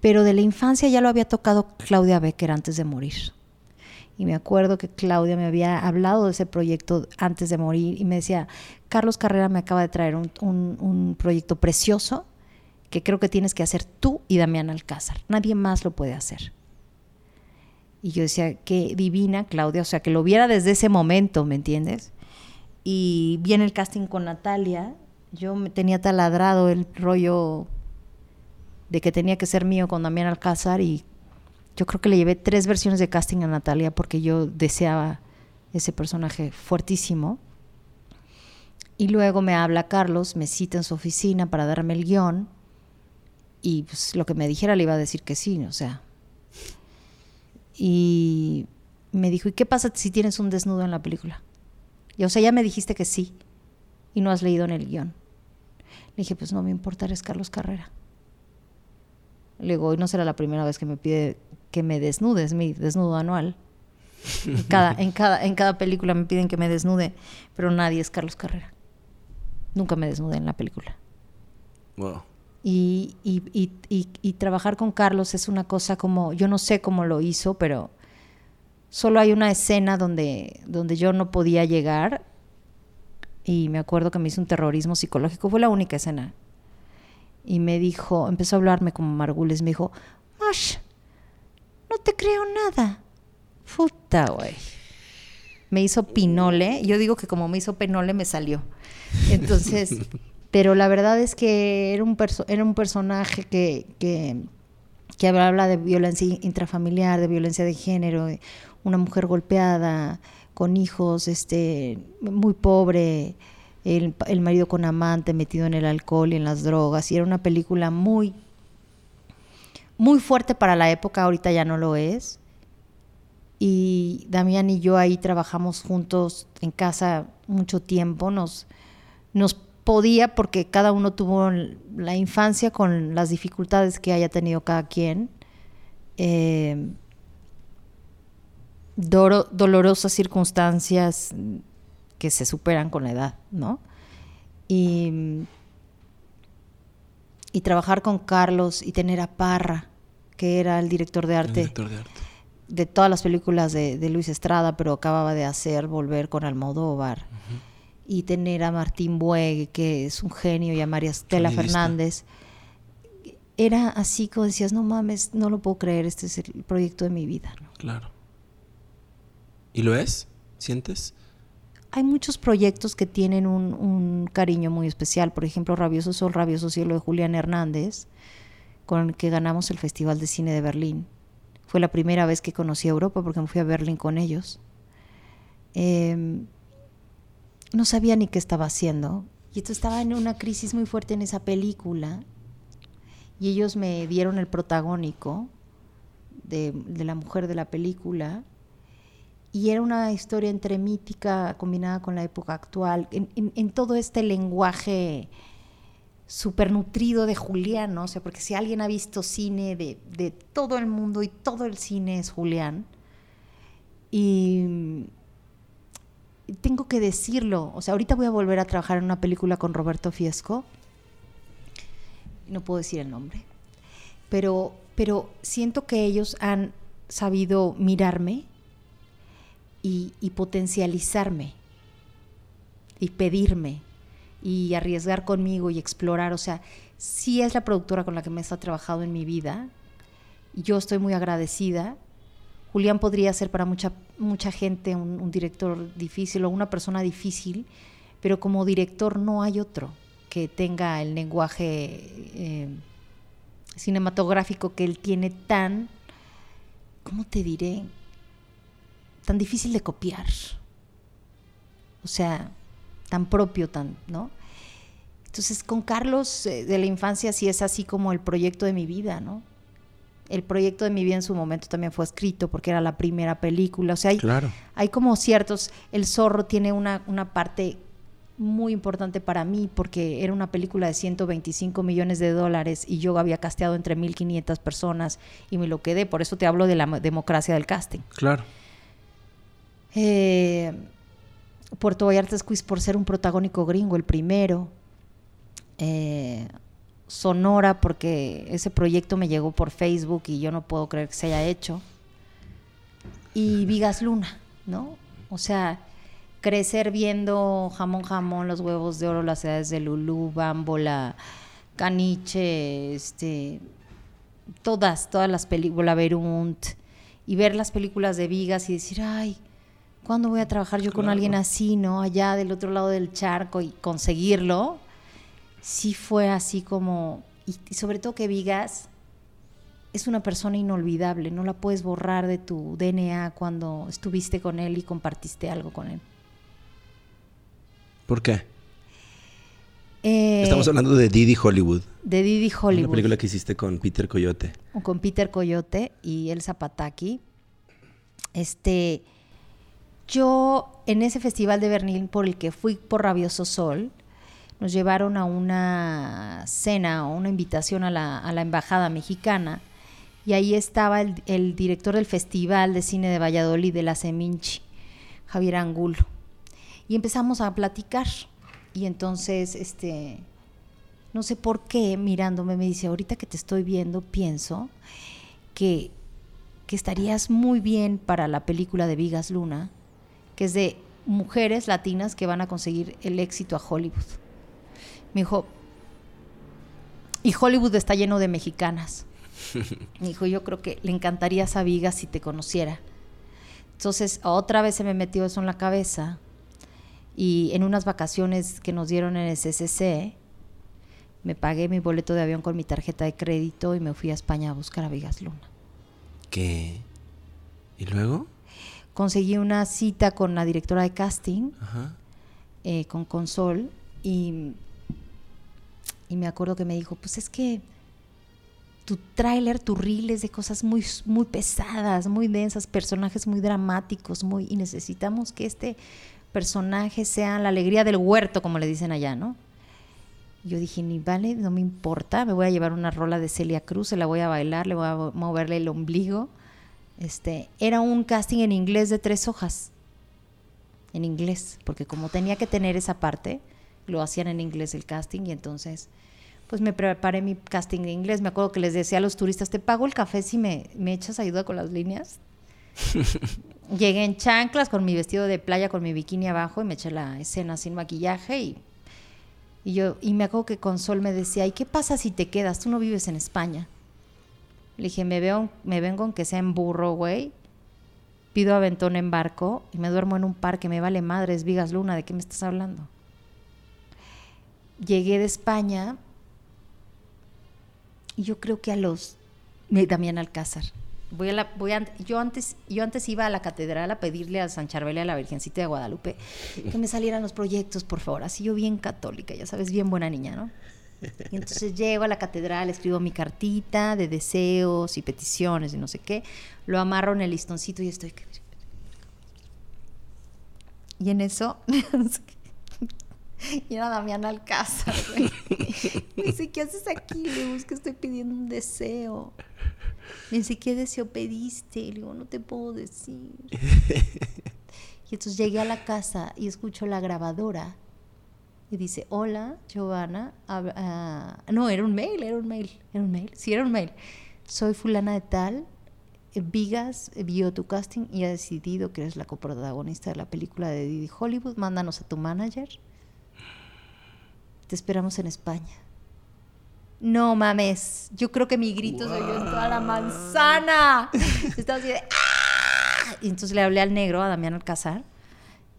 Pero de la infancia ya lo había tocado Claudia Becker antes de morir. Y me acuerdo que Claudia me había hablado de ese proyecto antes de morir y me decía, Carlos Carrera me acaba de traer un, un proyecto precioso que creo que tienes que hacer tú y Damián Alcázar. Nadie más lo puede hacer. Y yo decía, qué divina Claudia, o sea, que lo viera desde ese momento, ¿me entiendes? Y viene el casting con Natalia. Yo me tenía taladrado el rollo de que tenía que ser mío con Damián Alcázar y yo creo que le llevé tres versiones de casting a Natalia porque yo deseaba ese personaje fuertísimo. Y luego me habla Carlos, me cita en su oficina para darme el guion y pues lo que me dijera le iba a decir que sí, o sea. Y me dijo, ¿y qué pasa si tienes un desnudo en la película? O sea, ya me dijiste que sí y no has leído en el guion. Le dije, pues no me importa, eres Carlos Carrera. Le digo, hoy no será la primera vez que me pide que me desnude, es mi desnudo anual. En cada, en, cada, en cada película me piden que me desnude, pero nadie es Carlos Carrera. Nunca me desnude en la película. Wow. Y, y, y, y, trabajar con Carlos es una cosa como, yo no sé cómo lo hizo, pero Solo hay una escena donde, donde yo no podía llegar y me acuerdo que me hizo un terrorismo psicológico, fue la única escena. Y me dijo, empezó a hablarme como Margules, me dijo, Mash, no te creo nada. Puta, güey. Me hizo pinole, yo digo que como me hizo pinole me salió. Entonces, [laughs] pero la verdad es que era un, era un personaje que, que, que habla de violencia intrafamiliar, de violencia de género, una mujer golpeada, con hijos, este, muy pobre, el, el marido con amante metido en el alcohol y en las drogas. Y era una película muy, muy fuerte para la época, ahorita ya no lo es. Y Damián y yo ahí trabajamos juntos en casa mucho tiempo, nos, nos podía porque cada uno tuvo la infancia con las dificultades que haya tenido cada quien. Eh, dolorosas circunstancias que se superan con la edad, ¿no? Y, y trabajar con Carlos y tener a Parra, que era el director de arte, de, todas las películas de, Luis Estrada, pero acababa de hacer Volver con Almodóvar. Y tener a Martín Bueg, que es un genio, y a María Estela Fernández. Era así como decías, no mames, no lo puedo creer, este es el proyecto de mi vida. Claro. ¿Y lo es? ¿Sientes? hay muchos proyectos que tienen un, cariño muy especial. Por ejemplo, Rabioso Sol, Rabioso Cielo de Julián Hernández, con el que ganamos el Festival de Cine de Berlín. Fue la primera vez que conocí a Europa porque me fui a Berlín con ellos. Em, no sabía ni qué estaba haciendo. Y esto estaba en una crisis muy fuerte en esa película. Y ellos me dieron el protagónico de, de la mujer de la película y era una historia entre mítica combinada con la época actual, en, todo este lenguaje súper nutrido de Julián, ¿no? O sea, porque si alguien ha visto cine de, de, todo el mundo y todo el cine es Julián. Y tengo que decirlo, o sea, ahorita voy a volver a trabajar en una película con Roberto Fiesco, no puedo decir el nombre, pero, pero siento que ellos han sabido mirarme y, potencializarme y pedirme y arriesgar conmigo y explorar. O sea, sí es la productora con la que me ha trabajado en mi vida. Yo estoy muy agradecida. Julián podría ser para mucha, mucha gente un, director difícil o una persona difícil, pero como director no hay otro que tenga el lenguaje eh, cinematográfico que él tiene tan, ¿cómo te diré? Tan difícil de copiar. O sea, tan propio, tan, ¿no? Entonces, con Carlos eh, de la infancia sí es así como el proyecto de mi vida, ¿no? El proyecto de mi vida en su momento también fue escrito porque era la primera película. O sea, hay, hay como ciertos. El zorro tiene una, una parte muy importante para mí porque era una película de 125 millones de dólares y yo había casteado entre 1.500 personas y me lo quedé. Por eso te hablo de la democracia del casting. Claro. Eh, Puerto Vallarta Squeeze por ser un protagónico gringo, el primero. Eh, Sonora porque ese proyecto me llegó por Facebook y yo no puedo creer que se haya hecho. Y Vigas Luna, ¿no? O sea, crecer viendo jamón jamón, los huevos de oro, las edades de Lulú, Bámbola, Caniche, este, todas, todas las películas, Berunt, y ver las películas de Vigas y decir, ay, ¿cuándo voy a trabajar yo con alguien así, no? Allá del otro lado del charco y conseguirlo. Sí fue así como, y, sobre todo que Vigas es una persona inolvidable, no la puedes borrar de tu DNA cuando estuviste con él y compartiste algo con él. ¿Por qué? Eh, Estamos hablando de Didi Hollywood. De Didi Hollywood. Una película que hiciste con Peter Coyote. Con Peter Coyote y Elsa Pataki. Este, yo, en ese festival de Berlín por el que fui por Rabioso Sol, nos llevaron a una cena o una invitación a la, embajada mexicana y ahí estaba el, director del Festival de Cine de Valladolid de la Seminci, Javier Angulo. Y empezamos a platicar. Y entonces, este, no sé por qué, mirándome, me dice, ahorita que te estoy viendo, pienso que, que estarías muy bien para la película de Vigas Luna, que es de mujeres latinas que van a conseguir el éxito a Hollywood. Me dijo, y Hollywood está lleno de mexicanas. [laughs] Me dijo, yo creo que le encantaría a Viga si te conociera. Entonces, otra vez se me metió eso en la cabeza. Y en unas vacaciones que nos dieron en el SSC, me pagué mi boleto de avión con mi tarjeta de crédito y me fui a España a buscar a Vigas Luna. ¿Qué? ¿Y luego? Conseguí una cita con la directora de casting eh, con Consol y, y me acuerdo que me dijo, pues es que tu tráiler, tu reel es de cosas muy, muy pesadas, muy densas, personajes muy dramáticos, muy, y necesitamos que este personaje sea la alegría del huerto, como le dicen allá, ¿no? Yo dije, ni vale, no me importa, me voy a llevar una rola de Celia Cruz, se la voy a bailar, le voy a moverle el ombligo. Este, era un casting en inglés de tres hojas. En inglés, porque como tenía que tener esa parte, lo hacían en inglés el casting y entonces pues me preparé mi casting de inglés. Me acuerdo que les decía a los turistas, te pago el café si me, me echas ayuda con las líneas. [laughs] Llegué en chanclas con mi vestido de playa, con mi bikini abajo y me eché la escena sin maquillaje y, y yo y me acuerdo que con Sol me decía, ¿y qué pasa si te quedas? Tú no vives en España. Le dije, me, vengo aunque sea en burro, güey. Pido aventón en barco y me duermo en un parque. Me vale madres, Vigas Luna, ¿de qué me estás hablando? Llegué de España y yo creo que a los Damián Alcázar. Voy a la, voy a, yo, antes, yo antes iba a la catedral a pedirle a San Charbel y a la Virgencita de Guadalupe que me salieran los proyectos, por favor. Así yo bien católica, ya sabes, bien buena niña, ¿no? Y entonces llego a la catedral, escribo mi cartita de deseos y peticiones y no sé qué, lo amarro en el listoncito y estoy... Y en eso [laughs] Y era Damián Alcázar, güey. Me dice, ¿qué haces aquí? Le digo, es que estoy pidiendo un deseo. Me dice, ¿qué deseo pediste? Le digo, no te puedo decir. [laughs] Y entonces llegué a la casa y escucho la grabadora. Y dice, hola, Giovanna. Ah, no, era un mail, era un mail. Era un mail. Sí, era un mail. Soy fulana de tal. Vigas vio tu casting y ha decidido que eres la coprotagonista de la película de Didi Hollywood. Mándanos a tu manager te esperamos en España. No mames, yo creo que mi grito soy yo en toda la manzana. Estaba así de ¡ah! Y entonces le hablé al negro, a Damián Alcázar,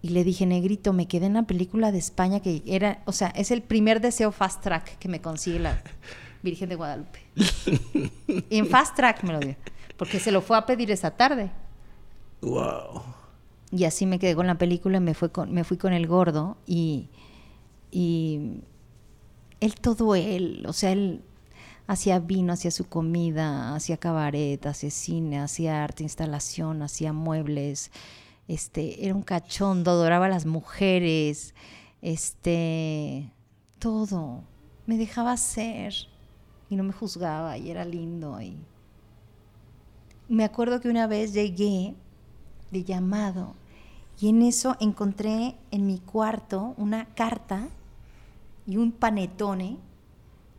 y le dije, negrito, me quedé en la película de España que era, o sea, es el primer deseo fast track que me consigue la Virgen de Guadalupe. y en fast track me lo dio, porque se lo fue a pedir esa tarde. Wow. Y así me quedé con la película, me, fue con, me fui con el gordo y, y él todo él, o sea, él hacía vino, hacía su comida, hacía cabaret, hacía cine, hacía arte, instalación, hacía muebles, este, era un cachondo, adoraba a las mujeres, este, todo, me dejaba ser y no me juzgaba y era lindo y me acuerdo que una vez llegué de llamado y en eso encontré en mi cuarto una carta y un panetone.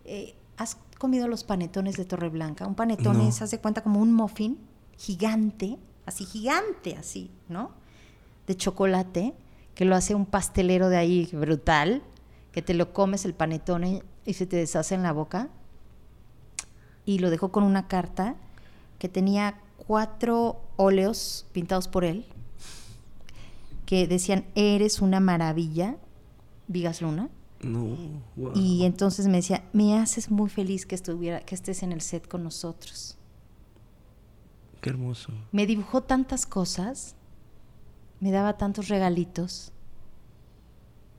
Eh, ¿Has comido los panetones de Torreblanca? Un panetone se hace cuenta como un muffin gigante, así gigante, así, ¿no? De chocolate, que lo hace un pastelero de ahí brutal, que te lo comes el panetone y se te deshace en la boca. Y lo dejó con una carta que tenía cuatro óleos pintados por él, que decían, eres una maravilla, Vigas Luna. Y entonces me decía, me haces muy feliz que estuviera, que estés en el set con nosotros. Qué hermoso. Me dibujó tantas cosas, me daba tantos regalitos.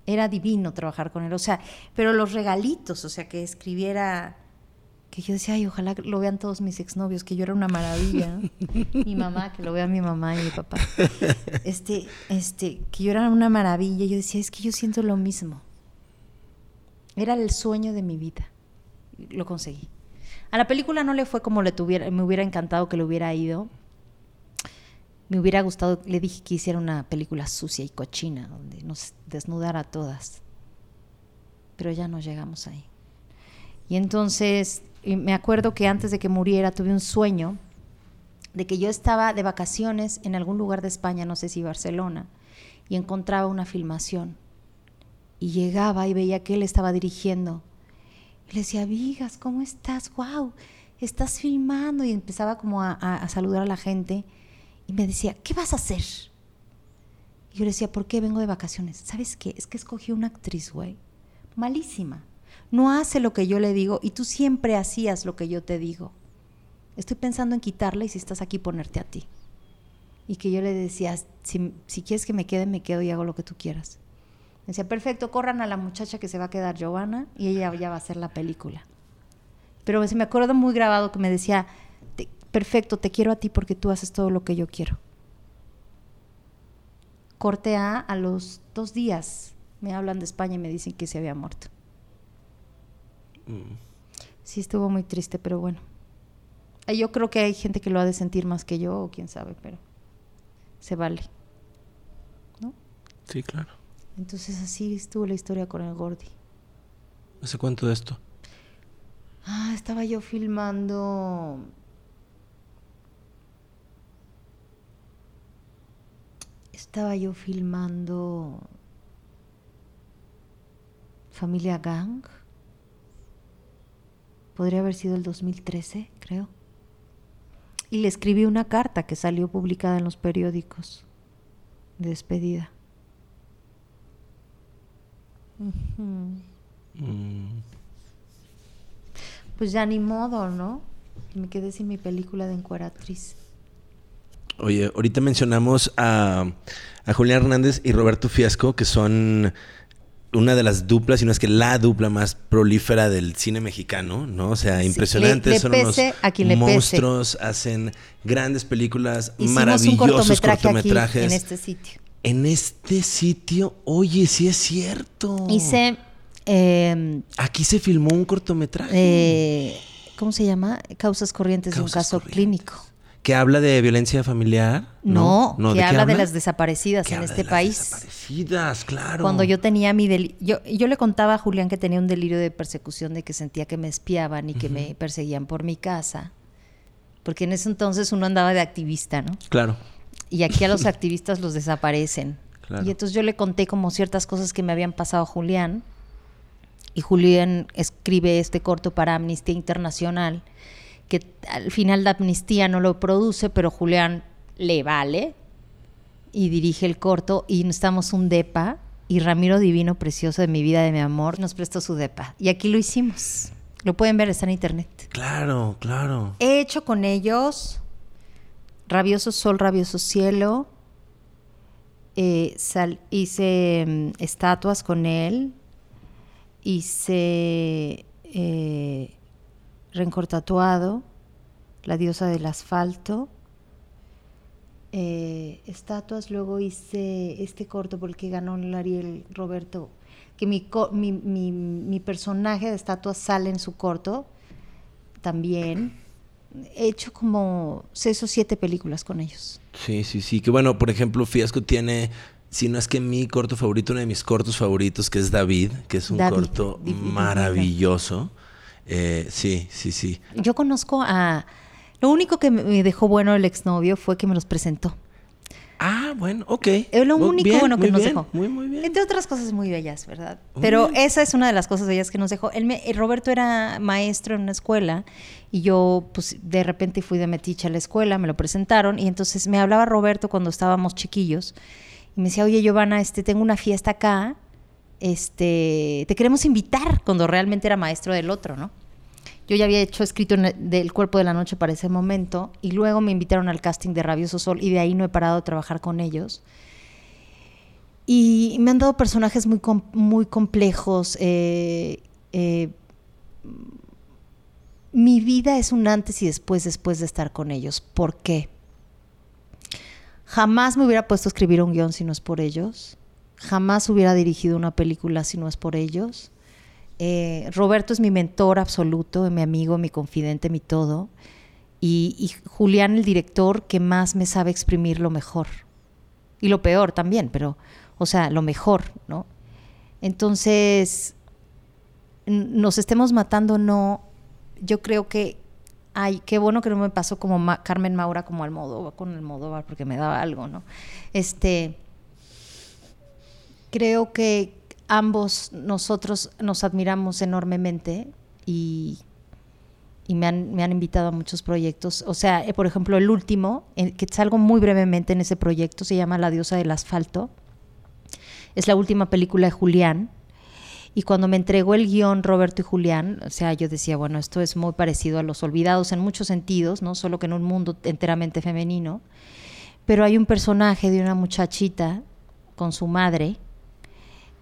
Era divino trabajar con él, o sea, pero los regalitos, o sea, que escribiera, que yo decía, ay, ojalá lo vean todos mis exnovios, que yo era una maravilla. [laughs] mi mamá, que lo vea mi mamá y mi papá. Este, este, que yo era una maravilla. Yo decía, es que yo siento lo mismo. Era el sueño de mi vida. Lo conseguí. A la película no le fue como le tuviera, me hubiera encantado que le hubiera ido. Me hubiera gustado, le dije que hiciera una película sucia y cochina, donde nos desnudara a todas. Pero ya no llegamos ahí. Y entonces me acuerdo que antes de que muriera tuve un sueño de que yo estaba de vacaciones en algún lugar de España, no sé si Barcelona, y encontraba una filmación y llegaba y veía que él estaba dirigiendo. Y le decía, Vigas, ¿cómo estás? ¡Wow! Estás filmando. Y empezaba como a, saludar a la gente. Y me decía, ¿qué vas a hacer? Y yo le decía, ¿por qué vengo de vacaciones? ¿Sabes qué? Es que escogí una actriz, güey. Malísima. No hace lo que yo le digo y tú siempre hacías lo que yo te digo. Estoy pensando en quitarla y si estás aquí ponerte a ti. Y que yo le decía, si, si quieres que me quede, me quedo y hago lo que tú quieras Me decía, perfecto, corran a la muchacha que se va a quedar Giovanna y ella ya va a hacer la película. Pero se me acuerdo muy grabado que me decía, perfecto, te quiero a ti porque tú haces todo lo que yo quiero. Corte A, a los dos días me hablan de España y me dicen que se había muerto. Mm. Sí, estuvo muy triste, pero bueno. Yo creo que hay gente que lo ha de sentir más que yo, o quién sabe, pero se vale. ¿No? Sí, claro. Entonces así estuvo la historia con el Gordi. ¿Hace cuánto de esto? Ah, estaba yo filmando estaba yo filmando Familia Gang. Podría haber sido el 2013, creo. Y le escribí una carta que salió publicada en los periódicos de despedida. Mm. Pues ya ni modo, ¿no? Me quedé sin mi película de encueratriz. Oye, ahorita mencionamos a, Julián Hernández y Roberto Fiasco, que son una de las duplas, y no es que la dupla más prolífera del cine mexicano, ¿no? O sea, impresionantes, son unos monstruos, hacen grandes películas, maravillosos cortometrajes. en este sitio. En este sitio, oye, sí es cierto. Hice. Em, Aquí se filmó un cortometraje. Eh, ¿Cómo se llama? Causas corrientes de un caso clínico que habla de violencia familiar. No, que habla de las desaparecidas en este país. Desaparecidas, claro. Cuando yo tenía mi yo, yo le contaba a Julián que tenía un delirio de persecución, de que sentía que me espiaban y que me perseguían por mi casa. Porque en ese entonces uno andaba de activista, ¿no? Claro. Y aquí a los [laughs] activistas los desaparecen. Y entonces yo le conté como ciertas cosas que me habían pasado a Julián. Y Julián escribe este corto para Amnistía Internacional que al final la amnistía no lo produce, pero Julián le vale y dirige el corto y necesitamos un DEPA y Ramiro Divino, precioso de mi vida, de mi amor, nos prestó su DEPA. Y aquí lo hicimos. Lo pueden ver, está en internet. Claro, claro. He hecho con ellos Rabioso Sol, Rabioso Cielo. Eh, hice mm, estatuas con él. Hice eh, Rencor Tatuado, La diosa del asfalto, eh, estatuas, luego hice este corto por el que ganó el Roberto, que mi, mi, personaje de estatuas sale en su corto también. He hecho como seis o siete películas con ellos. Sí, sí, sí. Que bueno, por ejemplo, Fiasco tiene si no es que mi corto favorito, uno de mis cortos favoritos, que es David, que es un corto maravilloso. Eh, sí, sí, sí. Yo conozco a... Lo único que me dejó bueno el exnovio fue que me los presentó. Ah, bueno, ok. Es lo único bueno que nos dejó. Muy, muy bien. Entre otras cosas muy bellas, ¿verdad? Pero esa es una de las cosas bellas que nos dejó. Él Roberto era maestro en una escuela y yo, pues, de repente fui de metiche a la escuela, me lo presentaron y entonces me hablaba Roberto cuando estábamos chiquillos y me decía, oye, Giovanna, este, tengo una fiesta acá este, te queremos invitar cuando realmente era maestro del otro, ¿no? Yo ya había hecho escrito del cuerpo de la noche para ese momento y luego me invitaron al casting de Rabioso Sol y de ahí no he parado de trabajar con ellos. Y me han dado personajes muy, muy complejos. Eh, eh, mi vida es un antes y después, después de estar con ellos. ¿Por qué? Jamás me hubiera puesto a escribir un guion si no es por ellos jamás hubiera dirigido una película si no es por ellos. Eh, Roberto es mi mentor absoluto, mi amigo, mi confidente, mi todo. Y, Julián, el director que más me sabe exprimir lo mejor. Y lo peor también, pero, o sea, lo mejor, ¿no? Entonces, nos estemos matando, no. Yo creo que, ay, qué bueno que no me pasó como Carmen Maura, como Almodóvar, con Almodóvar, porque me daba algo, ¿no? Este, creo que ambos nosotros nos admiramos enormemente y, me, han, invitado a muchos proyectos. O sea, eh, por ejemplo, el último, que salgo muy brevemente en ese proyecto, se llama La diosa del asfalto. Es la última película de Julián. Y cuando me entregó el guion Roberto y Julián, o sea, yo decía, bueno, esto es muy parecido a Los Olvidados en muchos sentidos, no solo que en un mundo enteramente femenino. Pero hay un personaje de una muchachita con su madre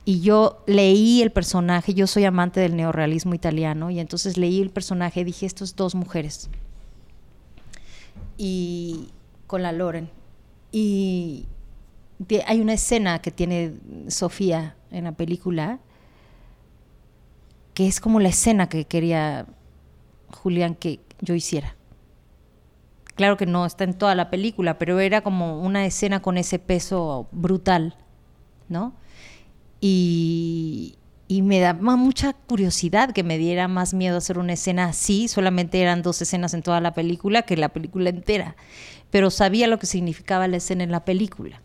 y yo leí el personaje, yo soy amante del neorrealismo italiano, y entonces leí el personaje y dije, estos dos mujeres. Y con la Loren. Y hay una escena que tiene Sofía en la película, que es como la escena que quería Julián que yo hiciera. Claro que no está en toda la película, pero era como una escena con ese peso brutal, ¿no? Y, me da mucha curiosidad que me diera más miedo hacer una escena así, solamente eran dos escenas en toda la película que la película entera, pero sabía lo que significaba la escena en la película.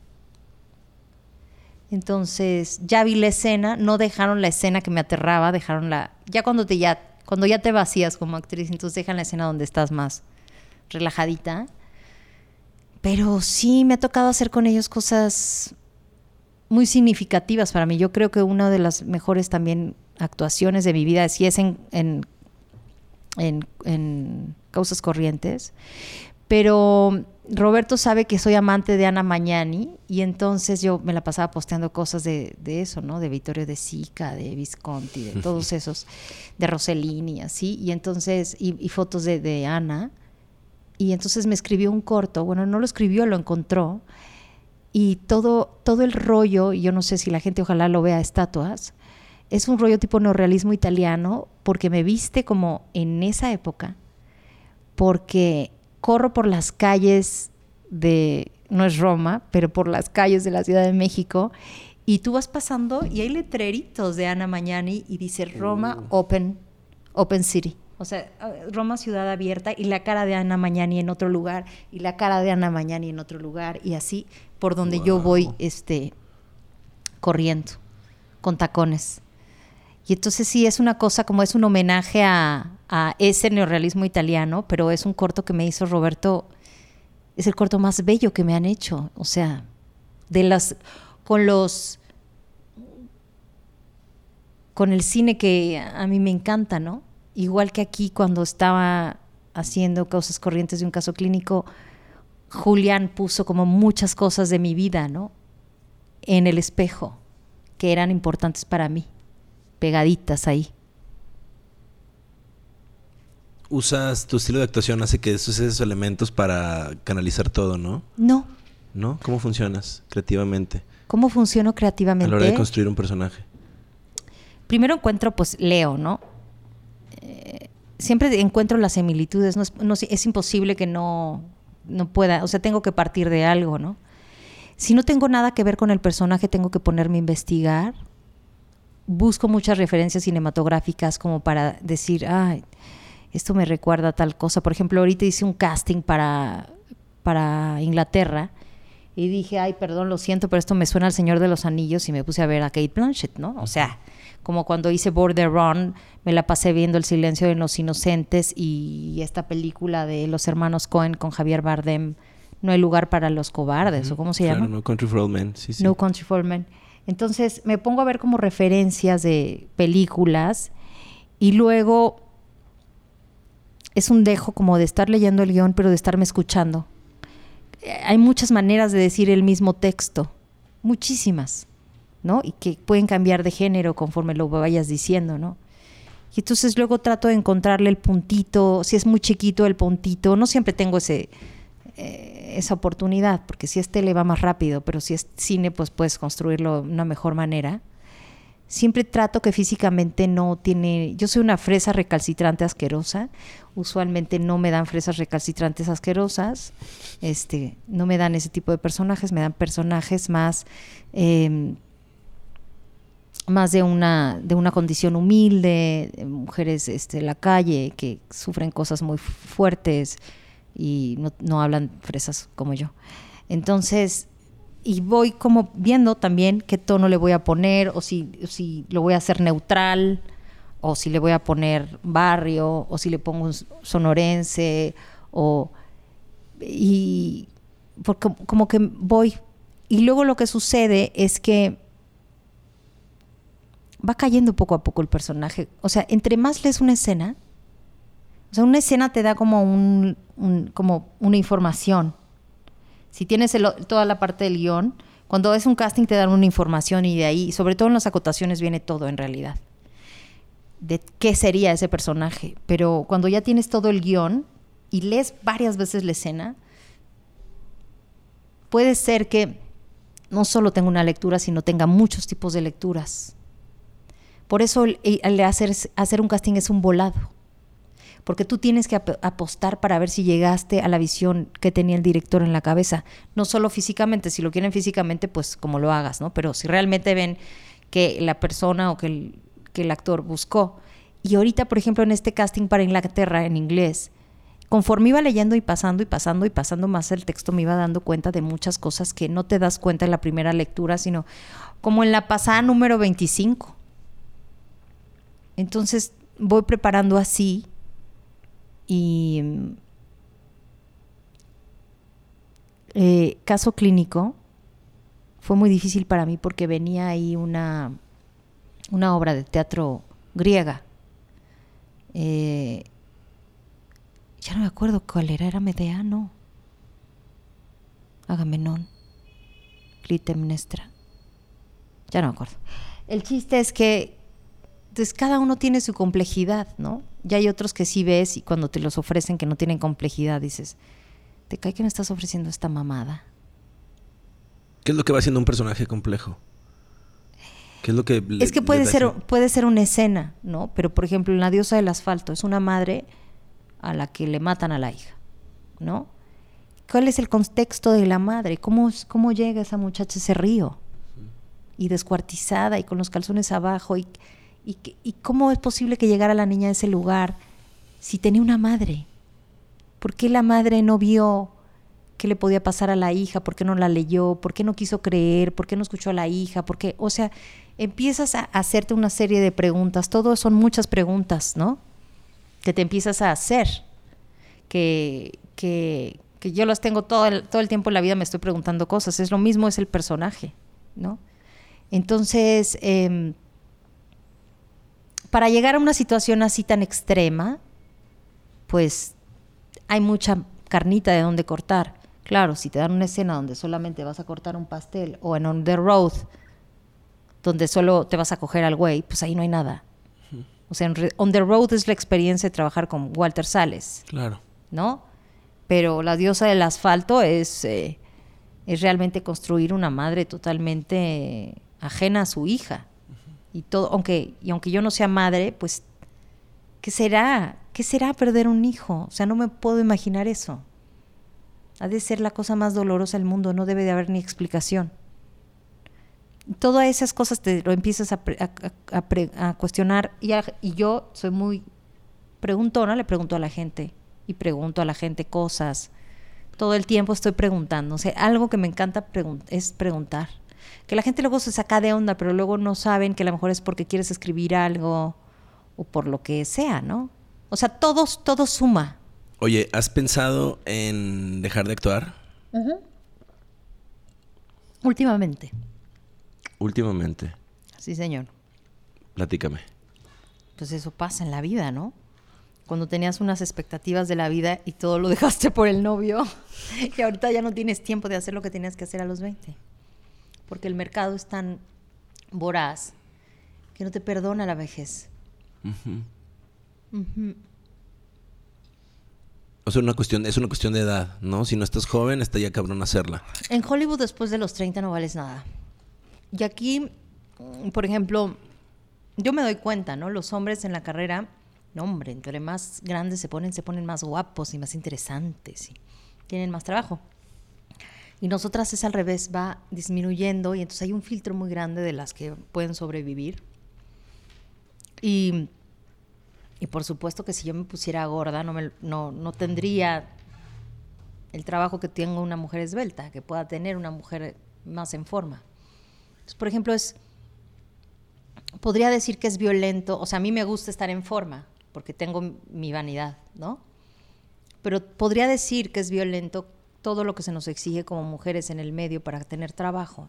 Entonces, ya vi la escena, no dejaron la escena que me aterraba, dejaron la ya cuando te ya cuando ya te vacías como actriz, entonces dejan la escena donde estás más relajadita. Pero sí me ha tocado hacer con ellos cosas muy significativas para mí. Yo creo que una de las mejores también actuaciones de mi vida, sí es en, en, en, Causas Corrientes, pero Roberto sabe que soy amante de Ana Mañani y entonces yo me la pasaba posteando cosas de, eso, ¿no? De Vittorio de Sica, de Visconti, de todos [laughs] esos, de Rossellini, así, y entonces, y, fotos de, de, Ana. Y entonces me escribió un corto, bueno, no lo escribió, lo encontró, y todo, todo el rollo, y yo no sé si la gente ojalá lo vea estatuas, es un rollo tipo neorrealismo italiano porque me viste como en esa época, porque corro por las calles de, no es Roma, pero por las calles de la Ciudad de México, y tú vas pasando y hay letreritos de Ana Mañani y dice Roma uh. Open, Open City. O sea, Roma ciudad abierta y la cara de Ana Mañani en otro lugar y la cara de Ana Mañani en otro lugar y así por donde yo voy este corriendo con tacones. Y entonces sí es una cosa como es un homenaje a, a ese neorrealismo italiano, pero es un corto que me hizo Roberto, es el corto más bello que me han hecho, o sea, de las con los con el cine que a mí me encanta, ¿no? igual que aquí cuando estaba haciendo causas corrientes de un caso clínico, Julián puso como muchas cosas de mi vida, ¿no? En el espejo, que eran importantes para mí, pegaditas ahí. Usas tu estilo de actuación, hace que uses esos elementos para canalizar todo, ¿no? No. ¿No? ¿Cómo funcionas creativamente? ¿Cómo funciono creativamente? A la hora de construir un personaje. Primero encuentro, pues, leo, ¿no? siempre encuentro las similitudes, no es, imposible que no, no pueda, o sea, tengo que partir de algo, ¿no? Si no tengo nada que ver con el personaje, tengo que ponerme a investigar. Busco muchas referencias cinematográficas como para decir, ay, esto me recuerda a tal cosa. Por ejemplo, ahorita hice un casting para, para Inglaterra y dije, ay, perdón, lo siento, pero esto me suena al Señor de los Anillos y me puse a ver a Kate Blanchett, ¿no? O sea, como cuando hice Border Run, me la pasé viendo El silencio de los inocentes y esta película de los hermanos Cohen con Javier Bardem, No hay lugar para los cobardes, o cómo se llama. No Country for Old Men, sí, sí. No Country for Old Men. Entonces me pongo a ver como referencias de películas y luego es un dejo como de estar leyendo el guion, pero de estarme escuchando. Hay muchas maneras de decir el mismo texto, muchísimas. ¿no? Y que pueden cambiar de género conforme lo vayas diciendo, ¿no? Y entonces luego trato de encontrarle el puntito, si es muy chiquito el puntito, no siempre tengo ese, eh, esa oportunidad, porque si es tele va más rápido, pero si es cine, pues puedes construirlo de una mejor manera. Siempre trato que físicamente no tiene. Yo soy una fresa recalcitrante asquerosa. Usualmente no me dan fresas recalcitrantes asquerosas. Este, no me dan ese tipo de personajes. Me dan personajes más em, más de una, de una condición humilde, mujeres este, en la calle que sufren cosas muy fuertes y no, hablan fresas como yo. Entonces, y voy como viendo también qué tono le voy a poner, o si, si lo voy a hacer neutral, o si le voy a poner barrio, o si le pongo sonorense, o y porque como que voy. Y luego lo que sucede es que va cayendo poco a poco el personaje. O sea, entre más lees una escena, o sea, una escena te da como, un, como una información. Si tienes toda la parte del guion, Cuando es un casting te dan una información y de ahí, sobre todo en las acotaciones, viene todo en realidad. De qué sería ese personaje. Pero cuando ya tienes todo el guion y lees varias veces la escena, puede ser que no solo tenga una lectura, sino tenga muchos tipos de lecturas. Por eso hacer, hacer un casting es un volado porque tú tienes que apostar para ver si llegaste a la visión que tenía el director en la cabeza, no solo físicamente, si lo quieren físicamente, pues como lo hagas, ¿no? Pero si realmente ven que la persona o que el, que el actor buscó. Y ahorita, por ejemplo, en este casting para Inglaterra en inglés, conforme iba leyendo y pasando y pasando y pasando más el texto, me iba dando cuenta de muchas cosas que no te das cuenta en la primera lectura, sino como en la pasada número 25. Entonces voy preparando así y eh, caso clínico fue muy difícil para mí porque venía ahí una, una obra de teatro griega. Eh, ya no me acuerdo cuál era, era Medea, no. Agamenón, Clitemnestra. Ya no me acuerdo. El chiste es que entonces cada uno tiene su complejidad, ¿no? Ya hay otros que sí ves y cuando te los ofrecen que no tienen complejidad dices, ¿te cae que me estás ofreciendo esta mamada? ¿Qué es lo que va haciendo un personaje complejo? ¿Qué es lo que Es que puede ser puede ser una escena, ¿no? Pero por ejemplo, en La diosa del asfalto es una madre a la que le matan a la hija, ¿no? ¿Cuál es el contexto de la madre? ¿Cómo, cómo llega esa muchacha a ese río? Y descuartizada y con los calzones abajo y ¿Y, cómo es posible que llegara la niña a ese lugar si tenía una madre? ¿Por qué la madre no vio qué le podía pasar a la hija? ¿Por qué no la leyó? ¿Por qué no quiso creer? ¿Por qué no escuchó a la hija? ¿Por qué? O sea, empiezas a hacerte una serie de preguntas. Todo son muchas preguntas, ¿no? Que te empiezas a hacer. Que, que, que yo las tengo todo el, todo el tiempo en la vida, me estoy preguntando cosas. Es lo mismo, es el personaje, ¿no? Entonces, eh, para llegar a una situación así tan extrema, pues hay mucha carnita de donde cortar. Claro, si te dan una escena donde solamente vas a cortar un pastel o en On the Road, donde solo te vas a coger al güey, pues ahí no hay nada. O sea, On the Road es la experiencia de trabajar con Walter Sales. Claro. ¿No? Pero la diosa del asfalto es, eh, es realmente construir una madre totalmente ajena a su hija y todo, aunque, y aunque yo no sea madre, pues, ¿qué será? ¿Qué será perder un hijo? O sea, no me puedo imaginar eso. Ha de ser la cosa más dolorosa del mundo, no debe de haber ni explicación. Todas esas cosas te lo empiezas a, a, cuestionar y, yo soy muy preguntona, le pregunto a la gente y pregunto a la gente cosas. Todo el tiempo estoy preguntando. O sea, algo que me encanta es preguntar que la gente luego se saca de onda, pero luego no saben que a lo mejor es porque quieres escribir algo o por lo que sea, ¿no? O sea, todo, todo suma. Oye, ¿has pensado en dejar de actuar? Últimamente. Últimamente. Sí, señor. Platícame. Pues eso pasa en la vida, ¿no? Cuando tenías unas expectativas de la vida y todo lo [laughs] dejaste por el novio y ahorita ya no tienes tiempo de hacer lo que tenías que hacer a los 20 porque el mercado es tan voraz que no te perdona la vejez. O sea, una cuestión, es una cuestión de edad, ¿no? Si no estás joven, está ya cabrón hacerla. En Hollywood después de los 30 no vales nada. Y aquí, por ejemplo, yo me doy cuenta, ¿no? Los hombres en la carrera, no hombre, entre más grandes se ponen, se ponen más guapos y más interesantes y tienen más trabajo. Y nosotras es al revés, va disminuyendo y entonces hay un filtro muy grande de las que pueden sobrevivir. Y, y por supuesto que si yo me pusiera gorda no, me, no, no tendría el trabajo que tenga una mujer esbelta, que pueda tener una mujer más en forma. Entonces, por ejemplo, es podría decir que es violento, o sea, a mí me gusta estar en forma, porque tengo mi vanidad, ¿no? Pero podría decir que es violento todo lo que se nos exige como mujeres en el medio para tener trabajo.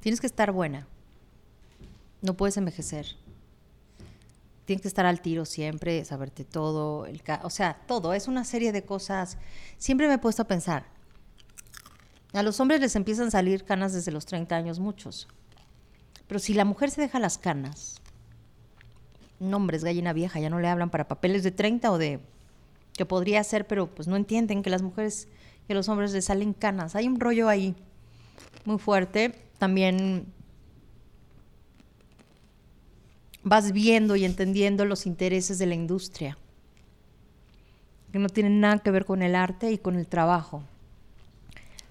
Tienes que estar buena. No puedes envejecer. Tienes que estar al tiro siempre, saberte todo, el o sea, todo. Es una serie de cosas. Siempre me he puesto a pensar, A los hombres les empiezan a salir canas desde los 30 años, muchos. Pero si la mujer se deja las canas, un hombre es gallina vieja, ya no le hablan para papeles de 30 o de que podría ser, pero pues no entienden que las mujeres y a los hombres les salen canas. Hay un rollo ahí muy fuerte. También vas viendo y entendiendo los intereses de la industria, que no tienen nada que ver con el arte y con el trabajo,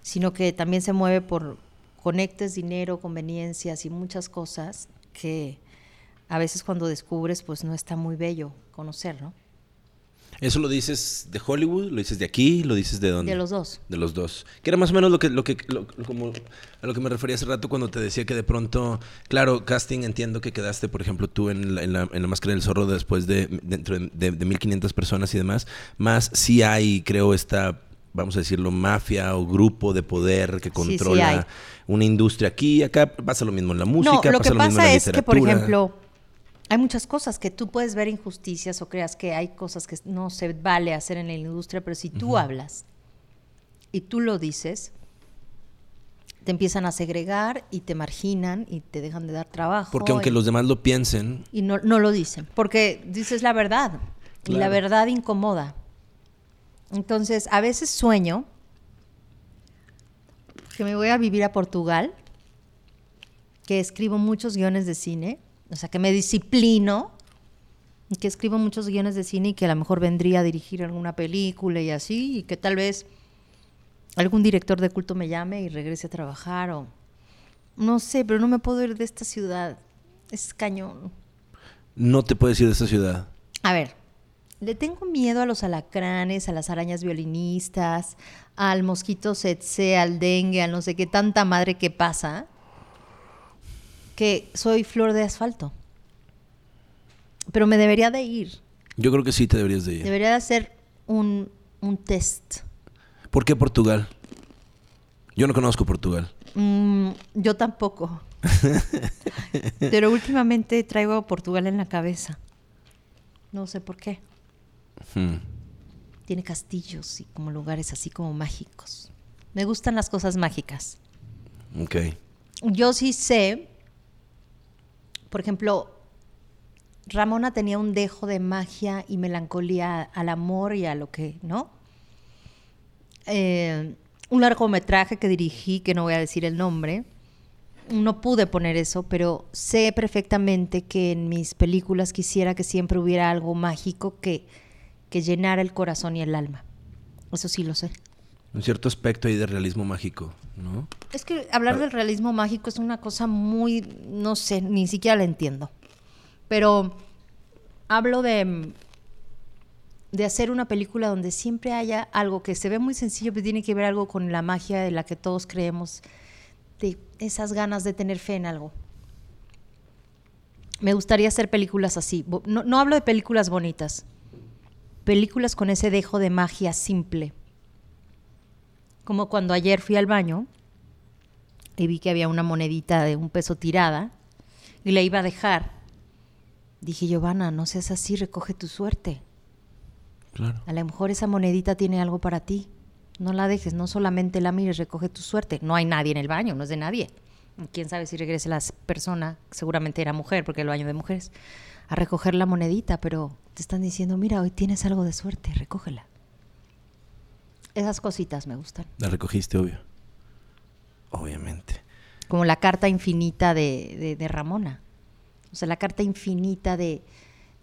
sino que también se mueve por conectes, dinero, conveniencias y muchas cosas que a veces cuando descubres pues no está muy bello conocer, ¿no? ¿Eso lo dices de Hollywood? ¿Lo dices de aquí? ¿Lo dices de dónde? De los dos. De los dos. Que era más o menos lo que, lo que, como a lo que me refería hace rato cuando te decía que de pronto, claro, casting, entiendo que quedaste, por ejemplo, tú en la, en la, en la Máscara del Zorro después de, dentro de, de, 1500 personas y demás, más sí hay, creo, esta vamos a decirlo, mafia o grupo de poder que controla una industria aquí, acá pasa lo mismo en la música, no, lo pasa que lo mismo en pasa la es que, por ejemplo, hay muchas cosas que tú puedes ver injusticias o creas que hay cosas que no se vale hacer en la industria, pero si tú hablas y tú lo dices, te empiezan a segregar y te marginan y te dejan de dar trabajo. Porque aunque los demás lo piensen. Y no, no lo dicen, porque dices la verdad. Y la verdad incomoda. Entonces, a veces sueño que me voy a vivir a Portugal, que escribo muchos guiones de cine o sea, que me disciplino y que escribo muchos guiones de cine y que a lo mejor vendría a dirigir alguna película y así, y que tal vez algún director de culto me llame y regrese a trabajar o no sé, pero no me puedo ir de esta ciudad. Es cañón. No te puedes ir de esta ciudad. A ver, le tengo miedo a los alacranes, a las arañas violinistas, al mosquito tsetse, al dengue, al no sé qué tanta madre que pasa que soy flor de asfalto. Pero me debería de ir. Yo creo que sí te deberías de ir. Debería de hacer un, test. ¿Por qué Portugal? Yo no conozco Portugal. Mm, yo tampoco. [laughs] Pero últimamente traigo a Portugal en la cabeza. No sé por qué. Hmm. Tiene castillos y como lugares así como mágicos. Me gustan las cosas mágicas. Ok. Yo sí sé por ejemplo, Ramona tenía un dejo de magia y melancolía al amor y a lo que, ¿no? Eh, un largometraje que dirigí, que no voy a decir el nombre, no pude poner eso, pero sé perfectamente que en mis películas quisiera que siempre hubiera algo mágico que, que llenara el corazón y el alma. Eso sí lo sé. Un cierto aspecto ahí de realismo mágico, ¿no? Es que hablar del realismo mágico es una cosa muy, no sé, ni siquiera la entiendo. Pero hablo de, de hacer una película donde siempre haya algo que se ve muy sencillo, pero tiene que ver algo con la magia de la que todos creemos, de esas ganas de tener fe en algo. Me gustaría hacer películas así. No, no hablo de películas bonitas, películas con ese dejo de magia simple como cuando ayer fui al baño y vi que había una monedita de un peso tirada y la iba a dejar. Dije, Giovanna, no seas así, recoge tu suerte. Claro. A lo mejor esa monedita tiene algo para ti. No la dejes, no solamente la mires, recoge tu suerte. No hay nadie en el baño, no es de nadie. Quién sabe si regrese la persona, seguramente era mujer, porque el baño de mujeres, a recoger la monedita, pero te están diciendo, mira, hoy tienes algo de suerte, recógela. Esas cositas me gustan. La recogiste, obvio. Obviamente. Como la carta infinita de, de, Ramona. O sea, la carta infinita de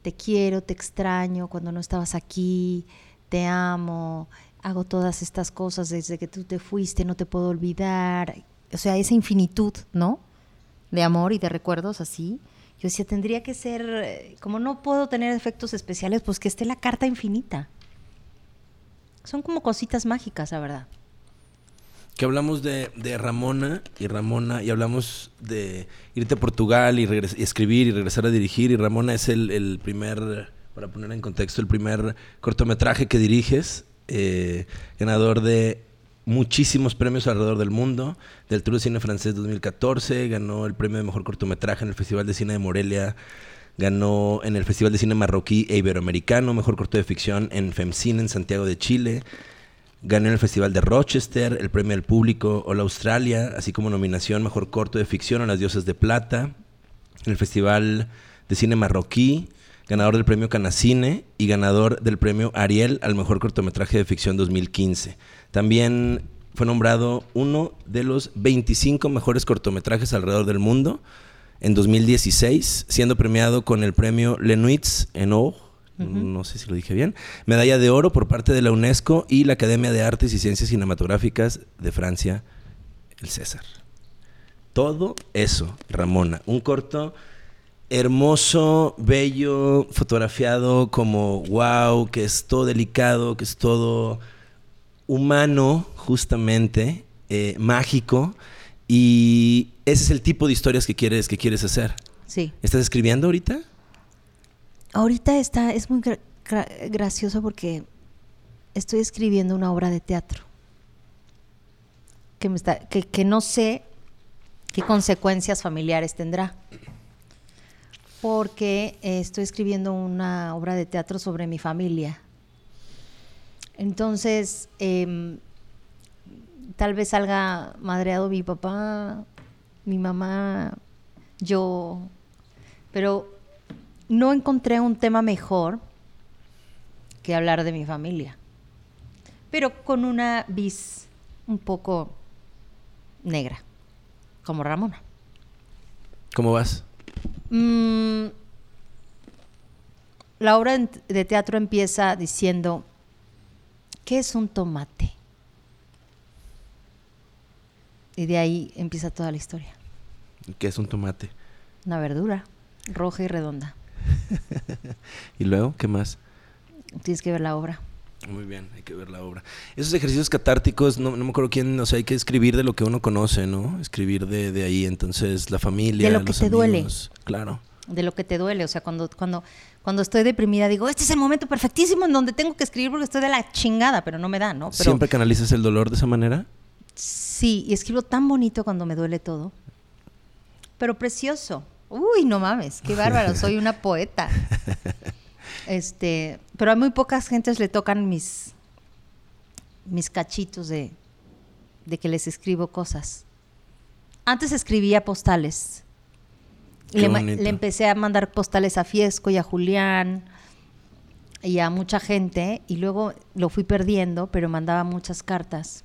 te quiero, te extraño cuando no estabas aquí, te amo, hago todas estas cosas desde que tú te fuiste, no te puedo olvidar. O sea, esa infinitud, ¿no? De amor y de recuerdos así. Yo decía, tendría que ser, eh, como no puedo tener efectos especiales, pues que esté la carta infinita. Son como cositas mágicas, la verdad. Que hablamos de, Ramona y Ramona, y hablamos de irte a Portugal y, escribir y regresar a dirigir. Y Ramona es el, primer, para poner en contexto, el primer cortometraje que diriges, eh, ganador de muchísimos premios alrededor del mundo, del Tour de Cine Francés 2014, ganó el premio de mejor cortometraje en el Festival de Cine de Morelia Ganó en el Festival de Cine Marroquí e Iberoamericano, mejor corto de ficción en FEMCINE en Santiago de Chile. Ganó en el Festival de Rochester, el Premio del Público, Hola Australia, así como nominación Mejor Corto de Ficción a las Diosas de Plata, en el Festival de Cine Marroquí, ganador del Premio Canacine y ganador del Premio Ariel al Mejor Cortometraje de Ficción 2015. También fue nombrado uno de los 25 mejores cortometrajes alrededor del mundo en 2016, siendo premiado con el Premio Lenoix en O no sé si lo dije bien, medalla de oro por parte de la UNESCO y la Academia de Artes y Ciencias Cinematográficas de Francia, el César. Todo eso, Ramona, un corto hermoso, bello, fotografiado como wow, que es todo delicado, que es todo humano, justamente, eh, mágico. Y ese es el tipo de historias que quieres, que quieres hacer. Sí. ¿Estás escribiendo ahorita? Ahorita está, es muy gracioso porque estoy escribiendo una obra de teatro que, me está, que, no sé qué consecuencias familiares tendrá. Porque estoy escribiendo una obra de teatro sobre mi familia. Entonces, em, tal vez salga madreado mi papá, mi mamá, yo, pero no encontré un tema mejor que hablar de mi familia, pero con una vis un poco negra, como Ramona. ¿Cómo vas? Mm, la obra de teatro empieza diciendo, ¿qué es un tomate? Y de ahí empieza toda la historia. ¿Qué es un tomate? Una verdura roja y redonda. [laughs] ¿Y luego qué más? Tienes que ver la obra. Muy bien, hay que ver la obra. Esos ejercicios catárticos, no, me acuerdo quién, o sea, hay que escribir de lo que uno conoce, ¿no? Escribir de, de ahí, entonces, la familia, De lo que te duele. Claro. De lo que te duele, o sea, cuando, cuando, cuando estoy deprimida digo, este es el momento perfectísimo en donde tengo que escribir porque estoy de la chingada, pero no me da, ¿no? Pero, ¿Siempre canalizas el dolor de esa manera? Sí, y escribo tan bonito cuando me duele todo, pero precioso. Uy, no mames, qué bárbaro, [laughs] soy una poeta. Este, pero a muy pocas gentes le tocan mis, mis cachitos de, de que les escribo cosas. Antes escribía postales. Le, le, empecé a mandar postales a Fiesco y a Julián y a mucha gente y luego lo fui perdiendo, pero mandaba muchas cartas.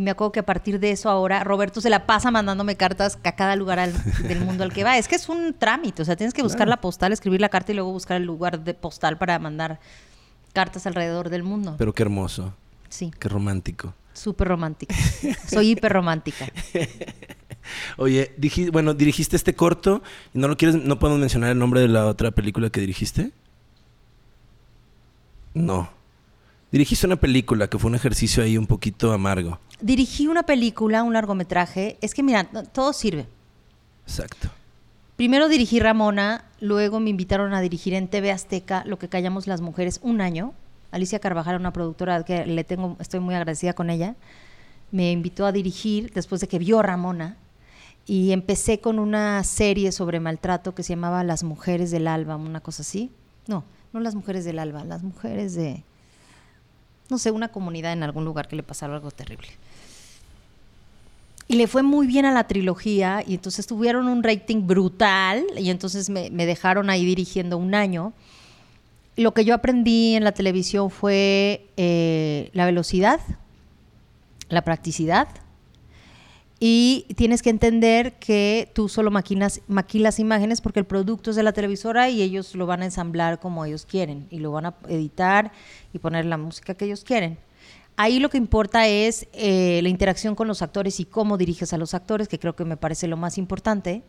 Y me acuerdo que a partir de eso ahora Roberto se la pasa mandándome cartas a cada lugar del mundo al que va. Es que es un trámite, o sea, tienes que buscar la postal, escribir la carta y luego buscar el lugar de postal para mandar cartas alrededor del mundo. Pero qué hermoso. Sí. Qué romántico. Súper romántica. Soy hiper romántica. [laughs] Oye, bueno, dirigiste este corto y no lo quieres, no podemos mencionar el nombre de la otra película que dirigiste. No. Dirigiste una película que fue un ejercicio ahí un poquito amargo. Dirigí una película, un largometraje. Es que mira, todo sirve. Exacto. Primero dirigí Ramona, luego me invitaron a dirigir en TV Azteca Lo que callamos las mujeres un año. Alicia Carvajal, una productora que le tengo, estoy muy agradecida con ella, me invitó a dirigir después de que vio Ramona y empecé con una serie sobre maltrato que se llamaba Las mujeres del alba, una cosa así. No, no las mujeres del alba, las mujeres de no sé, una comunidad en algún lugar que le pasara algo terrible. Y le fue muy bien a la trilogía y entonces tuvieron un rating brutal y entonces me, dejaron ahí dirigiendo un año. Lo que yo aprendí en la televisión fue eh, la velocidad, la practicidad, y tienes que entender que tú solo maquinas, maquilas imágenes porque el producto es de la televisora y ellos lo van a ensamblar como ellos quieren y lo van a editar y poner la música que ellos quieren. Ahí lo que importa es eh, la interacción con los actores y cómo diriges a los actores, que creo que me parece lo más importante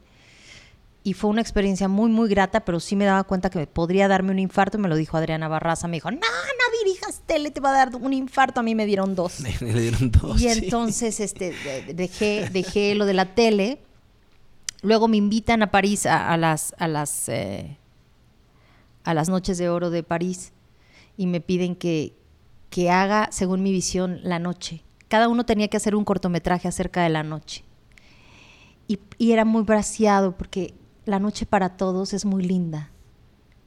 y fue una experiencia muy, muy grata, pero sí me daba cuenta que podría darme un infarto. Me lo dijo Adriana Barraza. Me dijo, no, no dirijas tele, te va a dar un infarto. A mí me dieron dos. [laughs] Me dieron dos. Y entonces este, dejé, dejé lo de la tele. Luego me invitan a París a, las, a, las, eh, a las noches de oro de París y me piden que, que haga, según mi visión, la noche. Cada uno tenía que hacer un cortometraje acerca de la noche. Y, y era muy braciado porque la noche para todos es muy linda.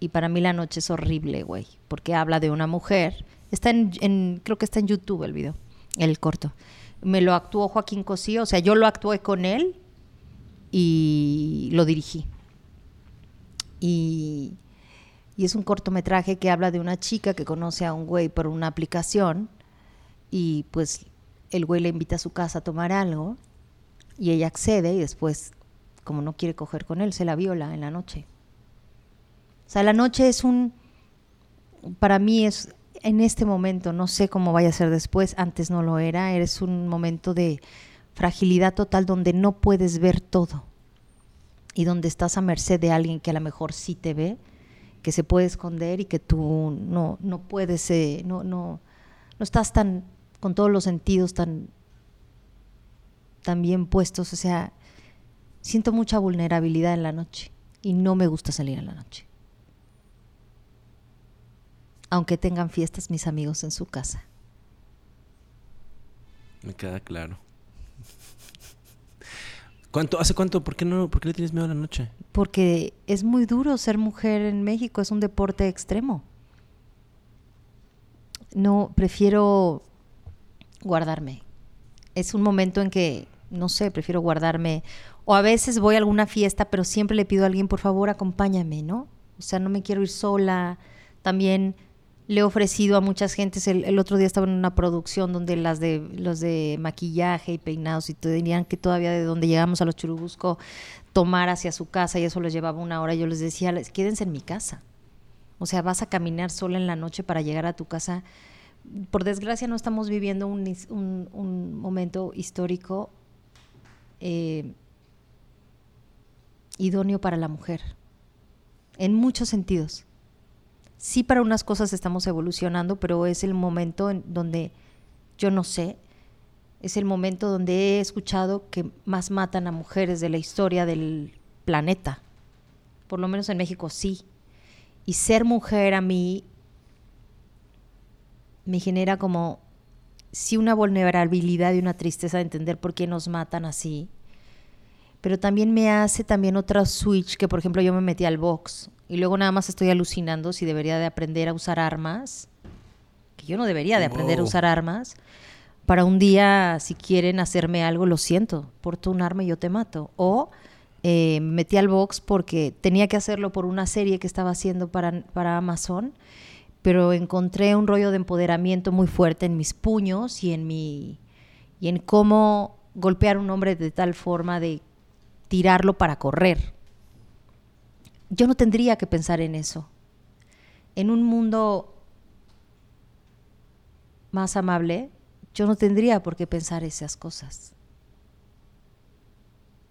Y para mí la noche es horrible, güey, porque habla de una mujer. Está en, creo que está en YouTube el video, el corto. Me lo actuó Joaquín Cosío, o sea, yo lo actué con él y lo dirigí. Y, y es un cortometraje que habla de una chica que conoce a un güey por una aplicación y pues el güey le invita a su casa a tomar algo y ella accede y después, como no quiere coger con él, se la viola en la noche. O sea, la noche es un, para mí es en este momento, no sé cómo vaya a ser después, antes no lo era, eres un momento de fragilidad total donde no puedes ver todo y donde estás a merced de alguien que a lo mejor sí te ve, que se puede esconder y que tú no, no puedes, eh, no, no, no estás tan con todos los sentidos tan, tan bien puestos. O sea, siento mucha vulnerabilidad en la noche y no me gusta salir en la noche. Aunque tengan fiestas mis amigos en su casa. Me queda claro. ¿Cuánto, ¿Hace cuánto? ¿Por qué, no, ¿Por qué le tienes miedo a la noche? Porque es muy duro ser mujer en México, es un deporte extremo. No, prefiero guardarme. Es un momento en que, no sé, prefiero guardarme. O a veces voy a alguna fiesta, pero siempre le pido a alguien, por favor, acompáñame, ¿no? O sea, no me quiero ir sola. También le he ofrecido a muchas gentes. El, el otro día estaba en una producción donde las de los de maquillaje y peinados y tenían que todavía de donde llegamos a los Churubusco tomar hacia su casa y eso les llevaba una hora. Yo les decía, "Les- quédense en mi casa. O sea, vas a caminar sola en la noche para llegar a tu casa. Por desgracia no estamos viviendo un- un momento histórico eh, idóneo para la mujer, en muchos sentidos. Sí para unas cosas estamos evolucionando, pero es el momento en donde yo no sé, es el momento donde he escuchado que más matan a mujeres de la historia del planeta. Por lo menos en México sí. Y ser mujer a mí me genera como sí una vulnerabilidad y una tristeza de entender por qué nos matan así. Pero también me hace también otra switch que por ejemplo yo me metí al box y luego nada más estoy alucinando si debería de aprender a usar armas, que yo no debería de aprender a usar armas. Para un día, si quieren hacerme algo, lo siento, porto un arma y yo te mato. O eh, me metí al box porque tenía que hacerlo por una serie que estaba haciendo para, para Amazon, pero encontré un rollo de empoderamiento muy fuerte en mis puños y en mi y en cómo golpear a un hombre de tal forma de tirarlo para correr. Yo no tendría que pensar en eso. En un mundo más amable, yo no tendría por qué pensar esas cosas.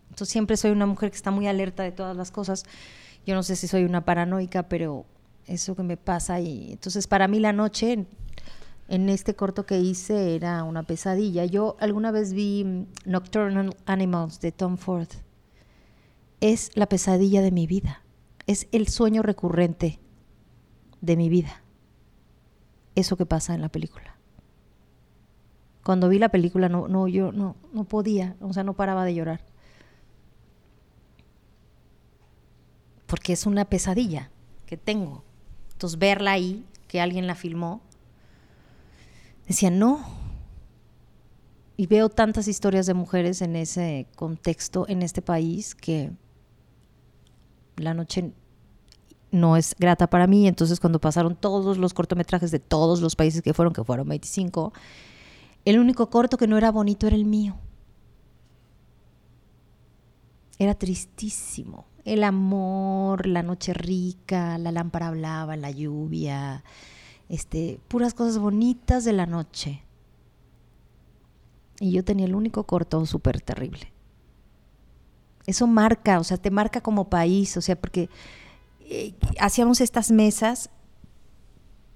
Entonces siempre soy una mujer que está muy alerta de todas las cosas. Yo no sé si soy una paranoica, pero eso que me pasa y entonces para mí la noche en, este corto que hice era una pesadilla. Yo alguna vez vi Nocturnal Animals de Tom Ford. Es la pesadilla de mi vida. Es el sueño recurrente de mi vida. Eso que pasa en la película. Cuando vi la película no, no yo no, no podía, o sea, no paraba de llorar. Porque es una pesadilla que tengo. Entonces verla ahí, que alguien la filmó, decía, no. Y veo tantas historias de mujeres en ese contexto, en este país, que la noche no es grata para mí. Entonces cuando pasaron todos los cortometrajes de todos los países que fueron, que fueron 25, el único corto que no era bonito era el mío. Era tristísimo. El amor, la noche rica, la lámpara hablaba, la lluvia, este, puras cosas bonitas de la noche. Y yo tenía el único corto súper terrible. Eso marca, o sea, te marca como país, o sea, porque eh, hacíamos estas mesas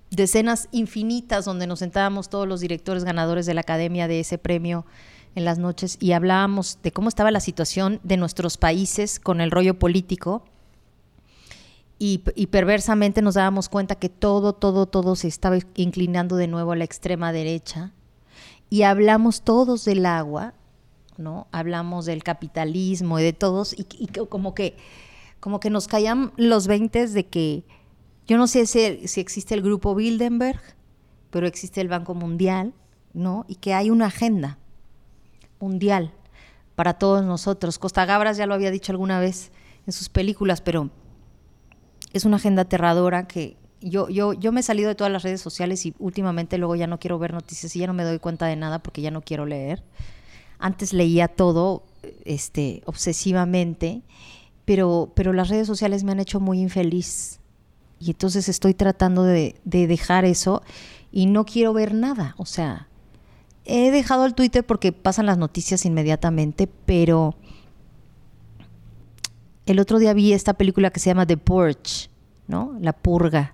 de escenas infinitas donde nos sentábamos todos los directores ganadores de la academia de ese premio en las noches y hablábamos de cómo estaba la situación de nuestros países con el rollo político y, y perversamente nos dábamos cuenta que todo, todo, todo se estaba inclinando de nuevo a la extrema derecha y hablamos todos del agua, Hablamos del capitalismo y de todos y, y como que como que nos caían los veintes de que yo no sé si, si existe el grupo Bilderberg pero existe el Banco Mundial, ¿no? Y que hay una agenda mundial para todos nosotros. Costa Gabras ya lo había dicho alguna vez en sus películas, pero es una agenda aterradora que yo, yo, yo me he salido de todas las redes sociales y últimamente luego ya no quiero ver noticias y ya no me doy cuenta de nada porque ya no quiero leer. Antes leía todo este, obsesivamente, pero, pero las redes sociales me han hecho muy infeliz. Y entonces estoy tratando de, de dejar eso y no quiero ver nada. O sea, he dejado el Twitter porque pasan las noticias inmediatamente, pero el otro día vi esta película que se llama The Purge, ¿no? La purga,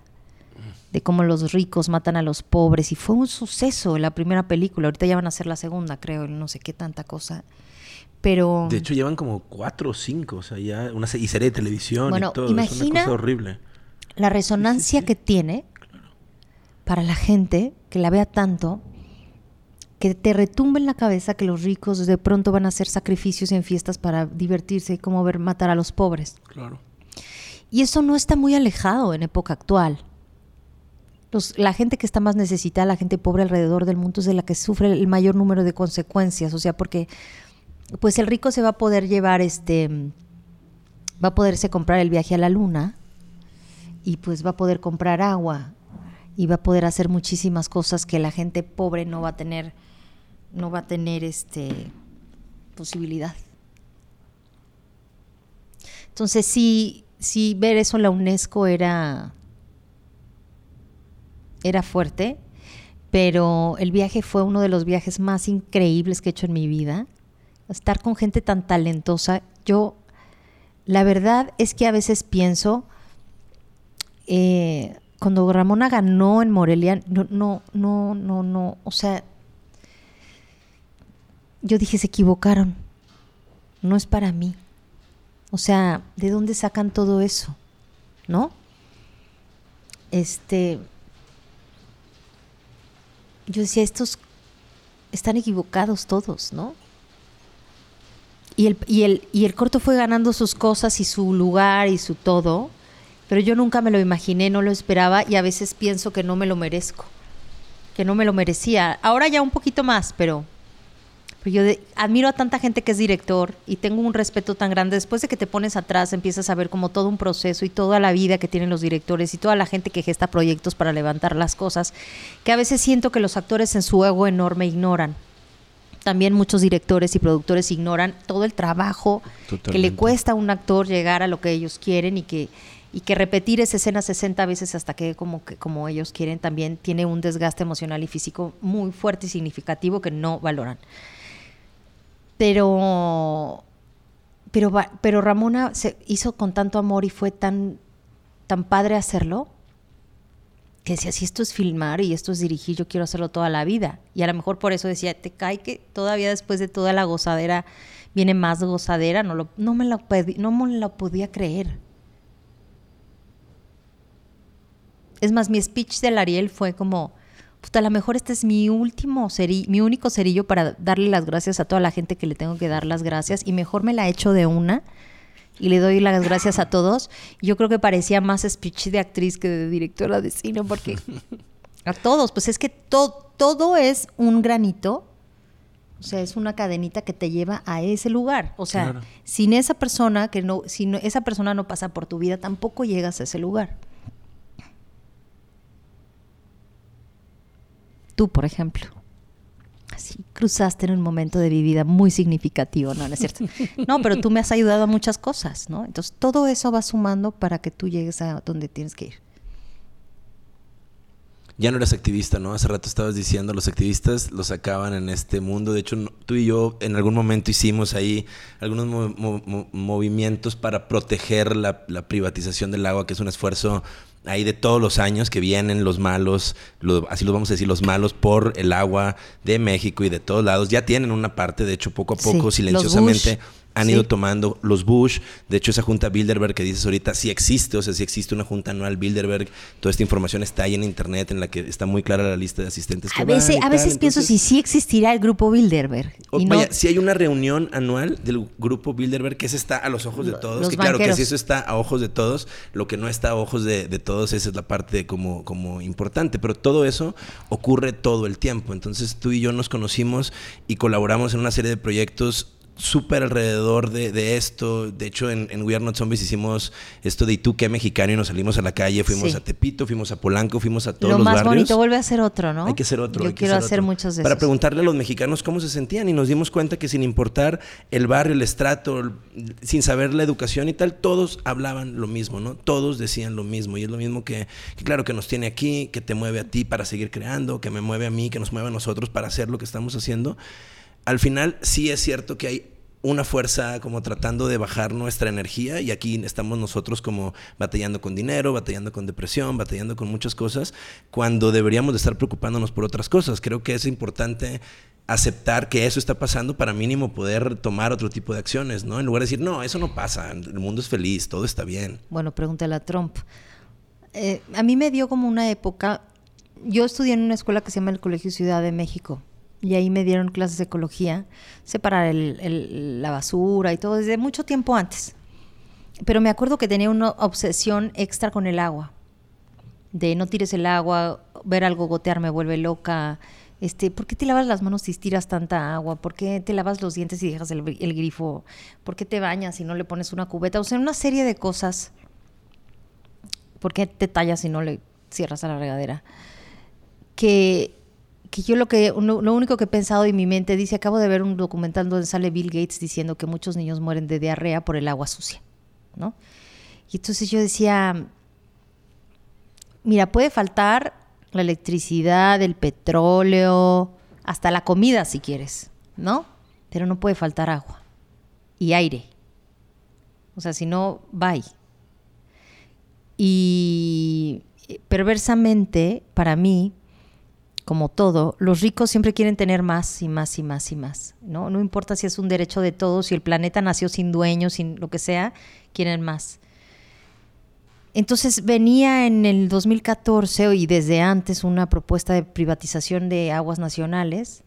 de cómo los ricos matan a los pobres. Y fue un suceso la primera película. Ahorita ya van a hacer la segunda, creo, no sé qué tanta cosa. Pero... De hecho, llevan como cuatro o cinco, o sea, ya una y serie de televisión y todo. Imagina es una cosa horrible. La resonancia que tiene para la gente que la vea tanto que te retumbe en la cabeza que los ricos de pronto van a hacer sacrificios en fiestas para divertirse, como ver matar a los pobres. Claro. Y eso no está muy alejado en época actual. La gente que está más necesitada, la gente pobre alrededor del mundo es de la que sufre el mayor número de consecuencias, o sea, porque pues el rico se va a poder llevar este va a poderse comprar el viaje a la luna y pues va a poder comprar agua y va a poder hacer muchísimas cosas que la gente pobre no va a tener no va a tener este posibilidad. Entonces sí, sí ver eso en la UNESCO era era fuerte, pero el viaje fue uno de los viajes más increíbles que he hecho en mi vida. Estar con gente tan talentosa, yo la verdad es que a veces pienso eh, cuando Ramona ganó en Morelia, no, no, no, no, no, o sea, yo dije, se equivocaron, no es para mí. O sea, ¿de dónde sacan todo eso? ¿No? Este, yo decía, estos están equivocados todos, ¿no? Y el, y, el, y el corto fue ganando sus cosas y su lugar y su todo, pero yo nunca me lo imaginé, no lo esperaba y a veces pienso que no me lo merezco, que no me lo merecía. Ahora ya un poquito más, pero yo admiro a tanta gente que es director y tengo un respeto tan grande. Después de que te pones atrás, empiezas a ver como todo un proceso y toda la vida que tienen los directores y toda la gente que gesta proyectos para levantar las cosas, que a veces siento que los actores en su ego enorme ignoran. También muchos directores y productores ignoran todo el trabajo que le cuesta a un actor llegar a lo que ellos quieren y que y que repetir esa escena 60 veces hasta que como, que como ellos quieren también tiene un desgaste emocional y físico muy fuerte y significativo que no valoran. Pero, pero, pero Ramona se hizo con tanto amor y fue tan, tan padre hacerlo que decía, si esto es filmar y esto es dirigir, yo quiero hacerlo toda la vida. Y a lo mejor por eso decía, te cae que todavía después de toda la gozadera viene más gozadera, no, lo, no, me, lo, no me lo podía creer. Es más, mi speech del Ariel fue como, a lo mejor este es mi último cerillo, mi único cerillo para darle las gracias a toda la gente que le tengo que dar las gracias y mejor me la echo de una y le doy las gracias a todos. Yo creo que parecía más speech de actriz que de directora de cine porque [laughs] a todos, pues es que todo es un granito. O sea, es una cadenita que te lleva a ese lugar. O sea, sin esa persona que no, si esa persona no pasa por tu vida, tampoco llegas a ese lugar. Tú, por ejemplo. Así cruzaste en un momento de mi vida muy significativo, ¿no? ¿No es cierto? No, pero tú me has ayudado a muchas cosas, ¿no? Entonces todo eso va sumando para que tú llegues a donde tienes que ir. Ya no eres activista, ¿no? Hace rato estabas diciendo, los activistas los sacaban en este mundo. De hecho, tú y yo en algún momento hicimos ahí algunos movimientos para proteger la, la privatización del agua, que es un esfuerzo ahí de todos los años que vienen los malos, así los vamos a decir, los malos por el agua de México y de todos lados, ya tienen una parte, de hecho, poco a poco, silenciosamente han ido tomando los Bush. De hecho, esa junta Bilderberg que dices ahorita sí existe, o sea, sí existe una junta anual Bilderberg. Toda esta información está ahí en internet en la que está muy clara la lista de asistentes. Que a veces, a veces pienso si sí existirá el grupo Bilderberg. vaya, si hay una reunión anual del grupo Bilderberg, que ese está a los ojos de todos. que claro, que si eso está a ojos de todos, lo que no está a ojos de, todos todos, esa es la parte como, como importante, pero todo eso ocurre todo el tiempo. Entonces tú y yo nos conocimos y colaboramos en una serie de proyectos súper alrededor de, esto. De hecho, en, en, We Are Not Zombies hicimos esto de ¿y tú qué mexicano? Y nos salimos a la calle, fuimos a Tepito, fuimos a Polanco, fuimos a todos los barrios. Lo más bonito, vuelve a ser otro, ¿no? Hay que ser otro. Yo quiero hacer muchos de Para preguntarle a los mexicanos cómo se sentían y nos dimos cuenta que sin importar el barrio, el estrato, sin saber la educación y tal, todos hablaban lo mismo, ¿no? Todos decían lo mismo. Y es lo mismo que, que claro, que nos tiene aquí, que te mueve a ti para seguir creando, que me mueve a mí, que nos mueve a nosotros para hacer lo que estamos haciendo al final sí es cierto que hay una fuerza como tratando de bajar nuestra energía y aquí estamos nosotros como batallando con dinero, batallando con depresión, batallando con muchas cosas, cuando deberíamos de estar preocupándonos por otras cosas. Creo que es importante aceptar que eso está pasando para mínimo poder tomar otro tipo de acciones, ¿no? En lugar de decir, no, eso no pasa, el mundo es feliz, todo está bien. Bueno, pregúntale a Trump. Eh, a mí me dio como una época, yo estudié en una escuela que se llama el Colegio Ciudad de México y ahí me dieron clases de ecología, separar la basura y todo, desde mucho tiempo antes. Pero me acuerdo que tenía una obsesión extra con el agua, de no tires el agua, ver algo gotear me vuelve loca. Este, ¿Por qué te lavas las manos si tiras tanta agua? ¿Por qué te lavas los dientes y dejas el, el grifo? ¿Por qué te bañas si no le pones una cubeta? O sea, una serie de cosas. ¿Por qué te tallas si no le cierras a la regadera? Que que yo lo que lo único que he pensado en mi mente dice acabo de ver un documental donde sale Bill Gates diciendo que muchos niños mueren de diarrea por el agua sucia, ¿no? Y entonces yo decía, mira, puede faltar la electricidad, el petróleo, hasta la comida si quieres, ¿no? Pero no puede faltar agua y aire. O sea, si no, bye. Y perversamente, para mí, como todo, los ricos siempre quieren tener más y más y más y más, ¿no? No importa si es un derecho de todos, si el planeta nació sin dueños, sin lo que sea, quieren más. Entonces venía en el 2014 y desde antes una propuesta de privatización de aguas nacionales,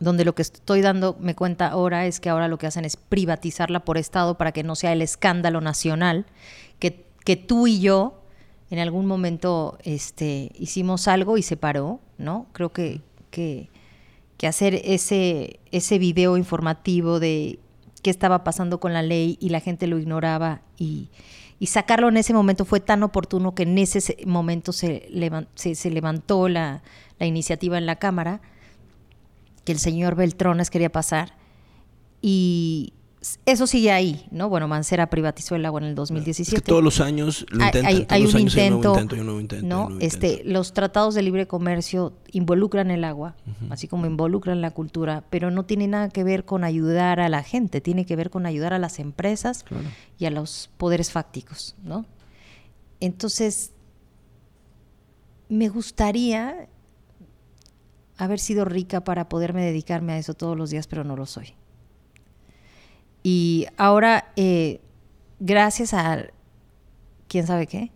donde lo que estoy dando me cuenta ahora es que ahora lo que hacen es privatizarla por Estado para que no sea el escándalo nacional que, que tú y yo en algún momento este, hicimos algo y se paró, ¿no? Creo que, que, hacer ese, ese video informativo de qué estaba pasando con la ley y la gente lo ignoraba y, sacarlo en ese momento fue tan oportuno que en ese momento se, se, levantó la, la, iniciativa en la Cámara que el señor Beltrones quería pasar y, eso sigue ahí, ¿no? Bueno, Mancera privatizó el agua en el 2017. todos los años lo intentan. Hay, hay, un, intento, hay un, nuevo intento, ¿no? Este, los tratados de libre comercio involucran el agua, así como involucran la cultura, pero no tiene nada que ver con ayudar a la gente, tiene que ver con ayudar a las empresas y a los poderes fácticos, ¿no? Entonces, me gustaría haber sido rica para poderme dedicarme a eso todos los días, pero no lo soy. Y ahora, eh, gracias a quién sabe qué,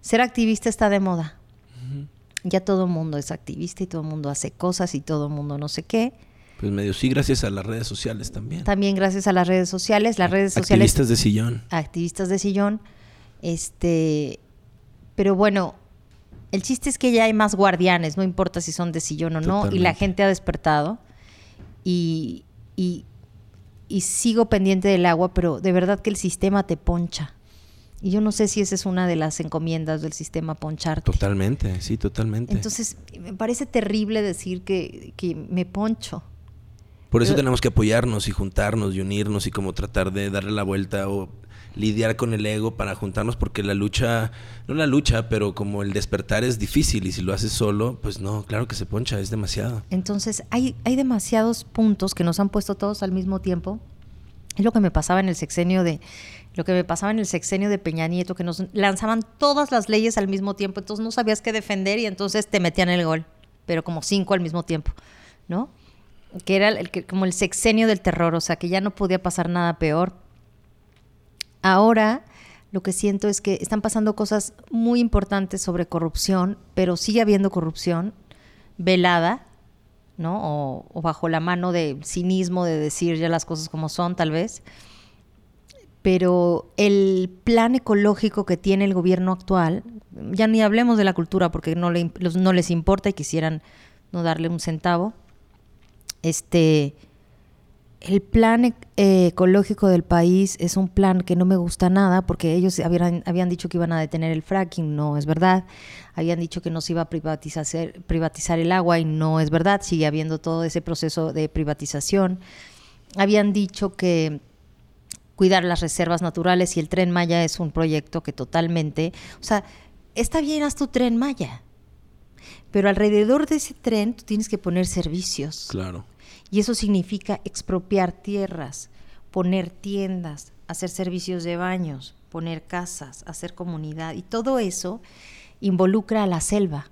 ser activista está de moda. Ya todo el mundo es activista y todo el mundo hace cosas y todo el mundo no sé qué. Pues medio sí, gracias a las redes sociales también. También gracias a las redes sociales. Las redes sociales. Activistas de sillón. Activistas de sillón. Este. Pero bueno, el chiste es que ya hay más guardianes, no importa si son de sillón o no, y la gente ha despertado. Y, y y sigo pendiente del agua, pero de verdad que el sistema te poncha. Y yo no sé si esa es una de las encomiendas del sistema poncharte. Totalmente, sí, totalmente. Entonces, me parece terrible decir que, que me poncho. Por eso tenemos que apoyarnos y juntarnos y unirnos y como tratar de darle la vuelta o lidiar con el ego para juntarnos porque la lucha, no la lucha, pero como el despertar es difícil y si lo haces solo, pues no, claro que se poncha, es demasiado. Entonces hay, hay demasiados puntos que nos han puesto todos al mismo tiempo. Es lo que me pasaba en el sexenio de lo que me pasaba en el sexenio de Peña Nieto, que nos lanzaban todas las leyes al mismo tiempo, entonces no sabías qué defender y entonces te metían el gol, pero como cinco al mismo tiempo, ¿no? Que era el, como el sexenio del terror, o sea, que ya no podía pasar nada peor Ahora lo que siento es que están pasando cosas muy importantes sobre corrupción, pero sigue habiendo corrupción velada, ¿no? O, bajo la mano de cinismo de decir ya las cosas como son, tal vez. pero el plan ecológico que tiene el gobierno actual, ya ni hablemos de la cultura porque no, no les importa y quisieran no darle un centavo, este, el plan eh, ecológico del país es un plan que no me gusta nada porque ellos habían, habían dicho que iban a detener el fracking, no es verdad. Habían dicho que no se iba a privatizar, privatizar el agua y no es verdad. Sigue habiendo todo ese proceso de privatización. Habían dicho que cuidar las reservas naturales y el tren Maya es un proyecto que totalmente, o sea, está bien, haz tu tren Maya, pero alrededor de ese tren tú tienes que poner servicios. Claro. Y eso significa expropiar tierras, poner tiendas, hacer servicios de baños, poner casas, hacer comunidad. Y todo eso involucra a la selva,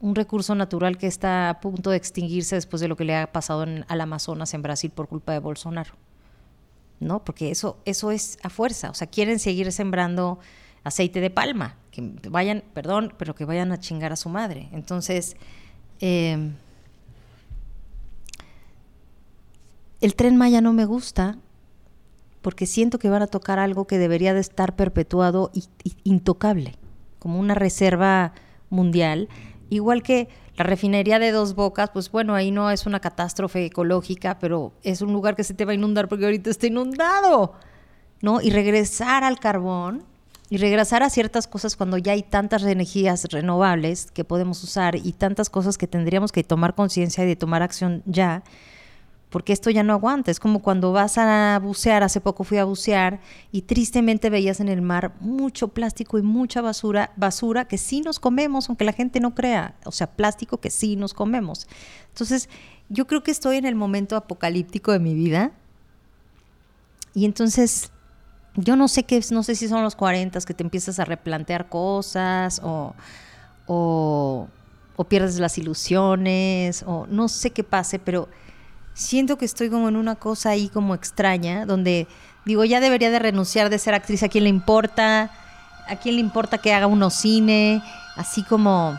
un recurso natural que está a punto de extinguirse después de lo que le ha pasado al Amazonas en Brasil por culpa de Bolsonaro. ¿No? Porque eso, eso es a fuerza. O sea, quieren seguir sembrando aceite de palma. Que vayan, perdón, pero que vayan a chingar a su madre. Entonces, eh, el tren Maya no me gusta porque siento que van a tocar algo que debería de estar perpetuado e intocable, como una reserva mundial, igual que la refinería de Dos Bocas, pues bueno, ahí no es una catástrofe ecológica, pero es un lugar que se te va a inundar porque ahorita está inundado, ¿no? Y regresar al carbón y regresar a ciertas cosas cuando ya hay tantas energías renovables que podemos usar y tantas cosas que tendríamos que tomar conciencia y de tomar acción ya, porque esto ya no aguanta. Es como cuando vas a bucear, hace poco fui a bucear y tristemente veías en el mar mucho plástico y mucha basura, basura que sí nos comemos, aunque la gente no crea, o sea, plástico que sí nos comemos. Entonces, yo creo que estoy en el momento apocalíptico de mi vida y entonces yo no sé qué, no sé si son los 40 que te empiezas a replantear cosas o, o, o pierdes las ilusiones o no sé qué pase, pero siento que estoy como en una cosa ahí como extraña, donde digo, ya debería de renunciar de ser actriz, ¿a quién le importa? ¿A quién le importa que haga uno cine? Así como,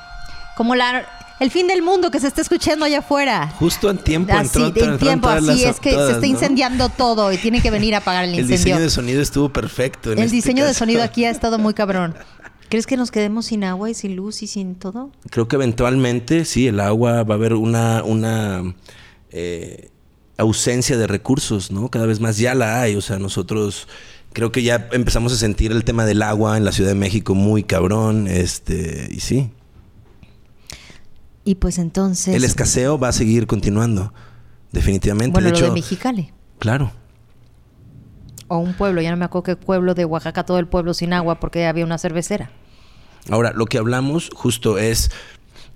como la, el fin del mundo que se está escuchando allá afuera. Justo en tiempo así, entró, en tiempo, así es que se está incendiando todo y tiene que venir a apagar el incendio. [laughs] El diseño de sonido estuvo perfecto. el este diseño de sonido aquí ha estado muy [laughs] cabrón. ¿Crees que nos quedemos sin agua y sin luz y sin todo? Creo que eventualmente sí, el agua va a haber una, una eh, ausencia de recursos, ¿no? Cada vez más ya la hay, o sea, nosotros creo que ya empezamos a sentir el tema del agua en la Ciudad de México muy cabrón, este, y sí. Y pues entonces... El escaseo va a seguir continuando, definitivamente. Bueno, lo de Mexicali. Claro. O un pueblo, ya no me acuerdo qué pueblo de Oaxaca, todo el pueblo sin agua porque había una cervecera. Ahora, lo que hablamos justo es,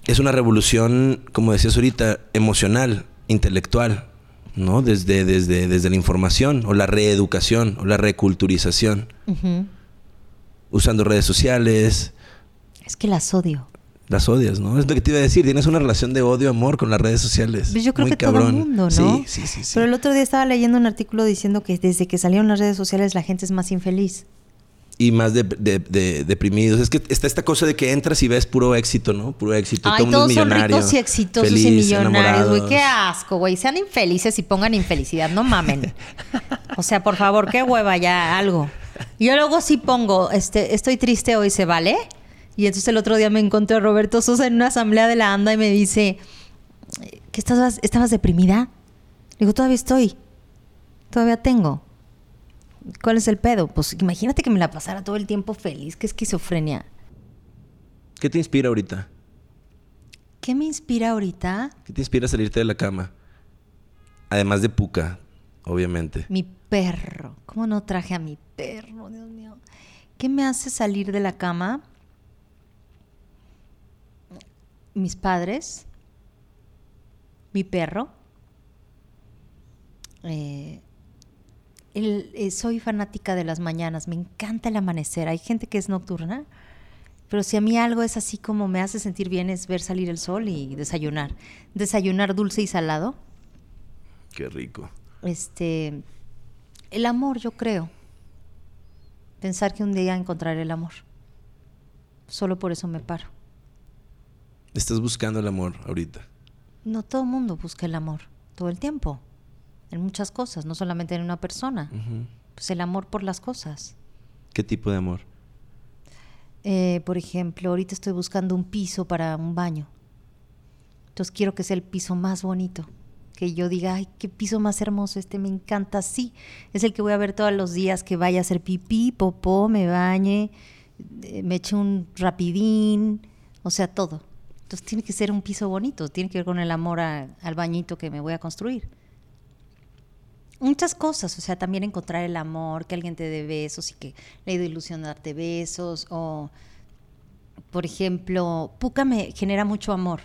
es una revolución, como decías ahorita, emocional intelectual, ¿no? Desde, desde, desde la información o la reeducación o la reculturización. Usando redes sociales. Es que las odio. Las odias, ¿no? Es lo que te iba a decir. Tienes una relación de odio-amor con las redes sociales. Pues yo creo que todo el mundo, ¿no? Sí, sí, sí, Pero el otro día estaba leyendo un artículo diciendo que desde que salieron las redes sociales la gente es más infeliz y más de, deprimidos. Es que está esta cosa de que entras y ves puro éxito, ¿no? Puro éxito. Ay, todos son ricos y exitosos y millonarios, güey. Qué asco, güey. Sean infelices y pongan infelicidad, no mamen. o sea, por favor, qué hueva ya, algo. Yo luego sí pongo, este, estoy triste hoy, ¿se vale? Y entonces el otro día me encontré a Roberto Sosa en una asamblea de la ANDA y me dice, ¿que estabas, estabas deprimida? Le digo, todavía estoy. Todavía tengo. ¿Cuál es el pedo? Pues imagínate que me la pasara todo el tiempo feliz. Qué esquizofrenia. ¿Qué te inspira ahorita? ¿Qué me inspira ahorita? ¿Qué te inspira a salirte de la cama? Además de Puka, obviamente. Mi perro. ¿Cómo no traje a mi perro? Dios mío. ¿Qué me hace salir de la cama? Mis padres. Mi perro. Eh, eh, soy fanática de las mañanas, me encanta el amanecer. Hay gente que es nocturna, pero si a mí algo es así como me hace sentir bien es ver salir el sol y desayunar. Desayunar dulce y salado. Qué rico. Este, el amor, yo creo. Pensar que un día encontraré el amor. Solo por eso me paro. ¿Estás buscando el amor ahorita? No todo el mundo busca el amor todo el tiempo en muchas cosas, no solamente en una persona. Pues el amor por las cosas. ¿Qué tipo de amor? Eh, por ejemplo, ahorita estoy buscando un piso para un baño. Entonces quiero que sea el piso más bonito. Que yo diga, ay, qué piso más hermoso, este me encanta. Sí, es el que voy a ver todos los días, que vaya a hacer pipí, popó, me bañe, eh, me eche un rapidín, o sea, todo. Entonces tiene que ser un piso bonito, tiene que ver con el amor a- al bañito que me voy a construir. Muchas cosas, o sea, también encontrar el amor, que alguien te dé besos y que le dé ilusión darte besos, o por ejemplo, Puka me genera mucho amor.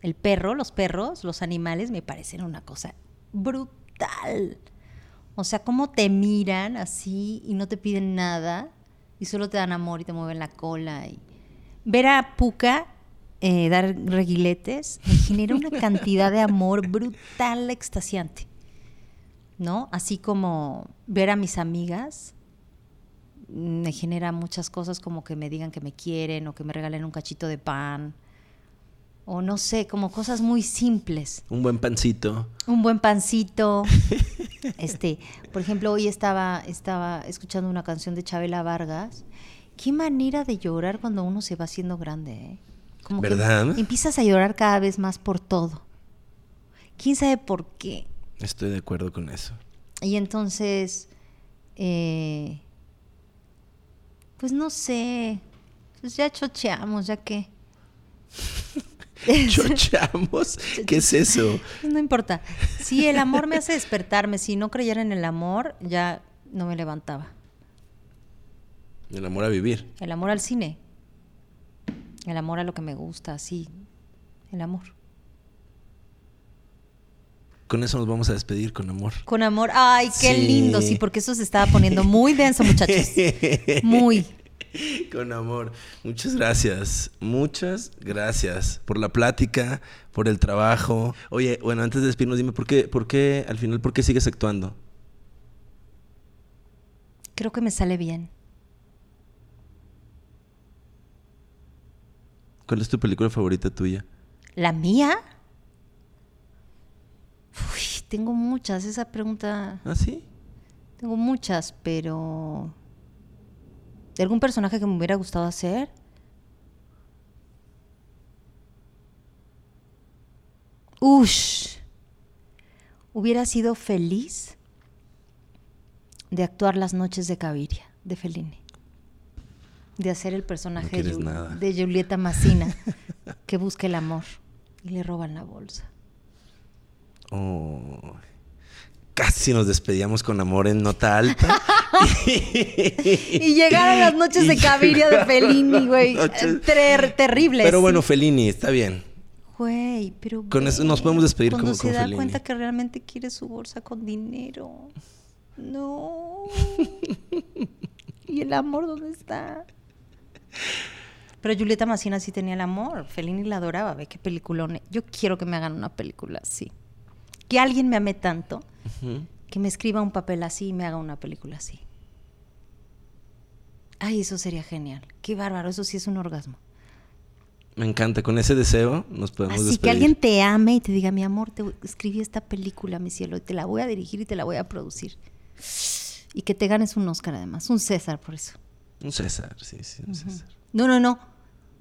El perro, los perros, los animales me parecen una cosa brutal. O sea, cómo te miran así y no te piden nada y solo te dan amor y te mueven la cola. Y... Ver a Puka eh, dar reguiletes me genera una cantidad de amor brutal, extasiante. ¿No? Así como ver a mis amigas me genera muchas cosas como que me digan que me quieren o que me regalen un cachito de pan o no sé, como cosas muy simples. Un buen pancito. Un buen pancito. [laughs] este, por ejemplo, hoy estaba, estaba escuchando una canción de Chabela Vargas. Qué manera de llorar cuando uno se va haciendo grande, ¿eh? Como que ¿Verdad? empiezas a llorar cada vez más por todo. ¿Quién sabe por qué? Estoy de acuerdo con eso. Y entonces, eh, pues no sé, pues ya chocheamos, ya que. [laughs] ¿Chochamos? ¿Qué es eso? [laughs] No importa. Si el amor me hace despertarme, si no creyera en el amor, ya no me levantaba. El amor a vivir. El amor al cine. El amor a lo que me gusta, sí. El amor. Con eso nos vamos a despedir con amor. Con amor. Ay, qué Sí. lindo. Sí, porque eso se estaba poniendo muy denso, muchachos. [laughs] Muy. Con amor. Muchas gracias. Muchas gracias por la plática, por el trabajo. Oye, bueno, antes de despedirnos, dime por qué, por qué, al final, por qué sigues actuando. Creo que me sale bien. ¿Cuál es tu película favorita tuya? ¿La mía? Uy, tengo muchas. Esa pregunta. ¿Ah, sí? Tengo muchas, pero. ¿De algún personaje que me hubiera gustado hacer? Ush. Hubiera sido feliz de actuar las noches de Caviria, de Fellini. De hacer el personaje de, nada. de Julieta Massina, [laughs] que busca el amor y le roban la bolsa. Oh, casi nos despedíamos con amor en nota alta. [laughs] Y llegaron las noches de Caviria de Fellini, güey. Ter- terribles. Pero bueno. Fellini, está bien. Güey, pero. Con eso ve, nos podemos despedir cuando como se con da Fellini. cuenta que realmente quiere su bolsa con dinero. No. [laughs] ¿Y el amor dónde está? Pero Julieta Massina sí tenía el amor. Fellini la adoraba. Ve qué peliculón. Yo quiero que me hagan una película así. Que alguien me ame tanto que me escriba un papel así y me haga una película así. Ay, eso sería genial. Qué bárbaro. Eso sí es un orgasmo. Me encanta. Con ese deseo nos podemos Así despedir. que alguien te ame y te diga, mi amor, te escribí esta película, mi cielo, y te la voy a dirigir y te la voy a producir. Y que te ganes un Oscar además, un César por eso. Un César, sí, sí, un César. No, no, no.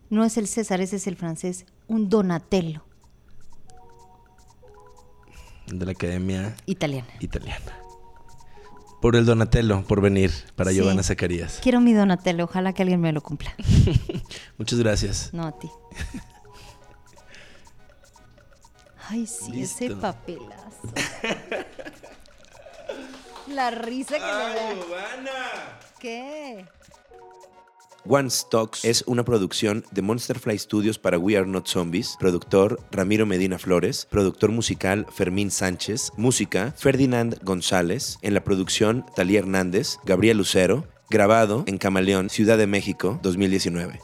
No es el César, ese es el francés. Un Donatello De la Academia italiana. Italiana. Por el Donatello, por venir, para Sí. Giovanna Zacarías. Quiero mi Donatello, ojalá que alguien me lo cumpla. [laughs] Muchas gracias. No a ti. [laughs] Ay, sí, ese papelazo. [laughs] La risa que me da. Giovanna! ¿Qué? One Stocks es una producción de Monsterfly Studios para We Are Not Zombies, productor Ramiro Medina Flores, productor musical Fermín Sánchez, música Ferdinand González, en la producción Talía Hernández, Gabriel Lucero, grabado en Camaleón, Ciudad de México, 2019.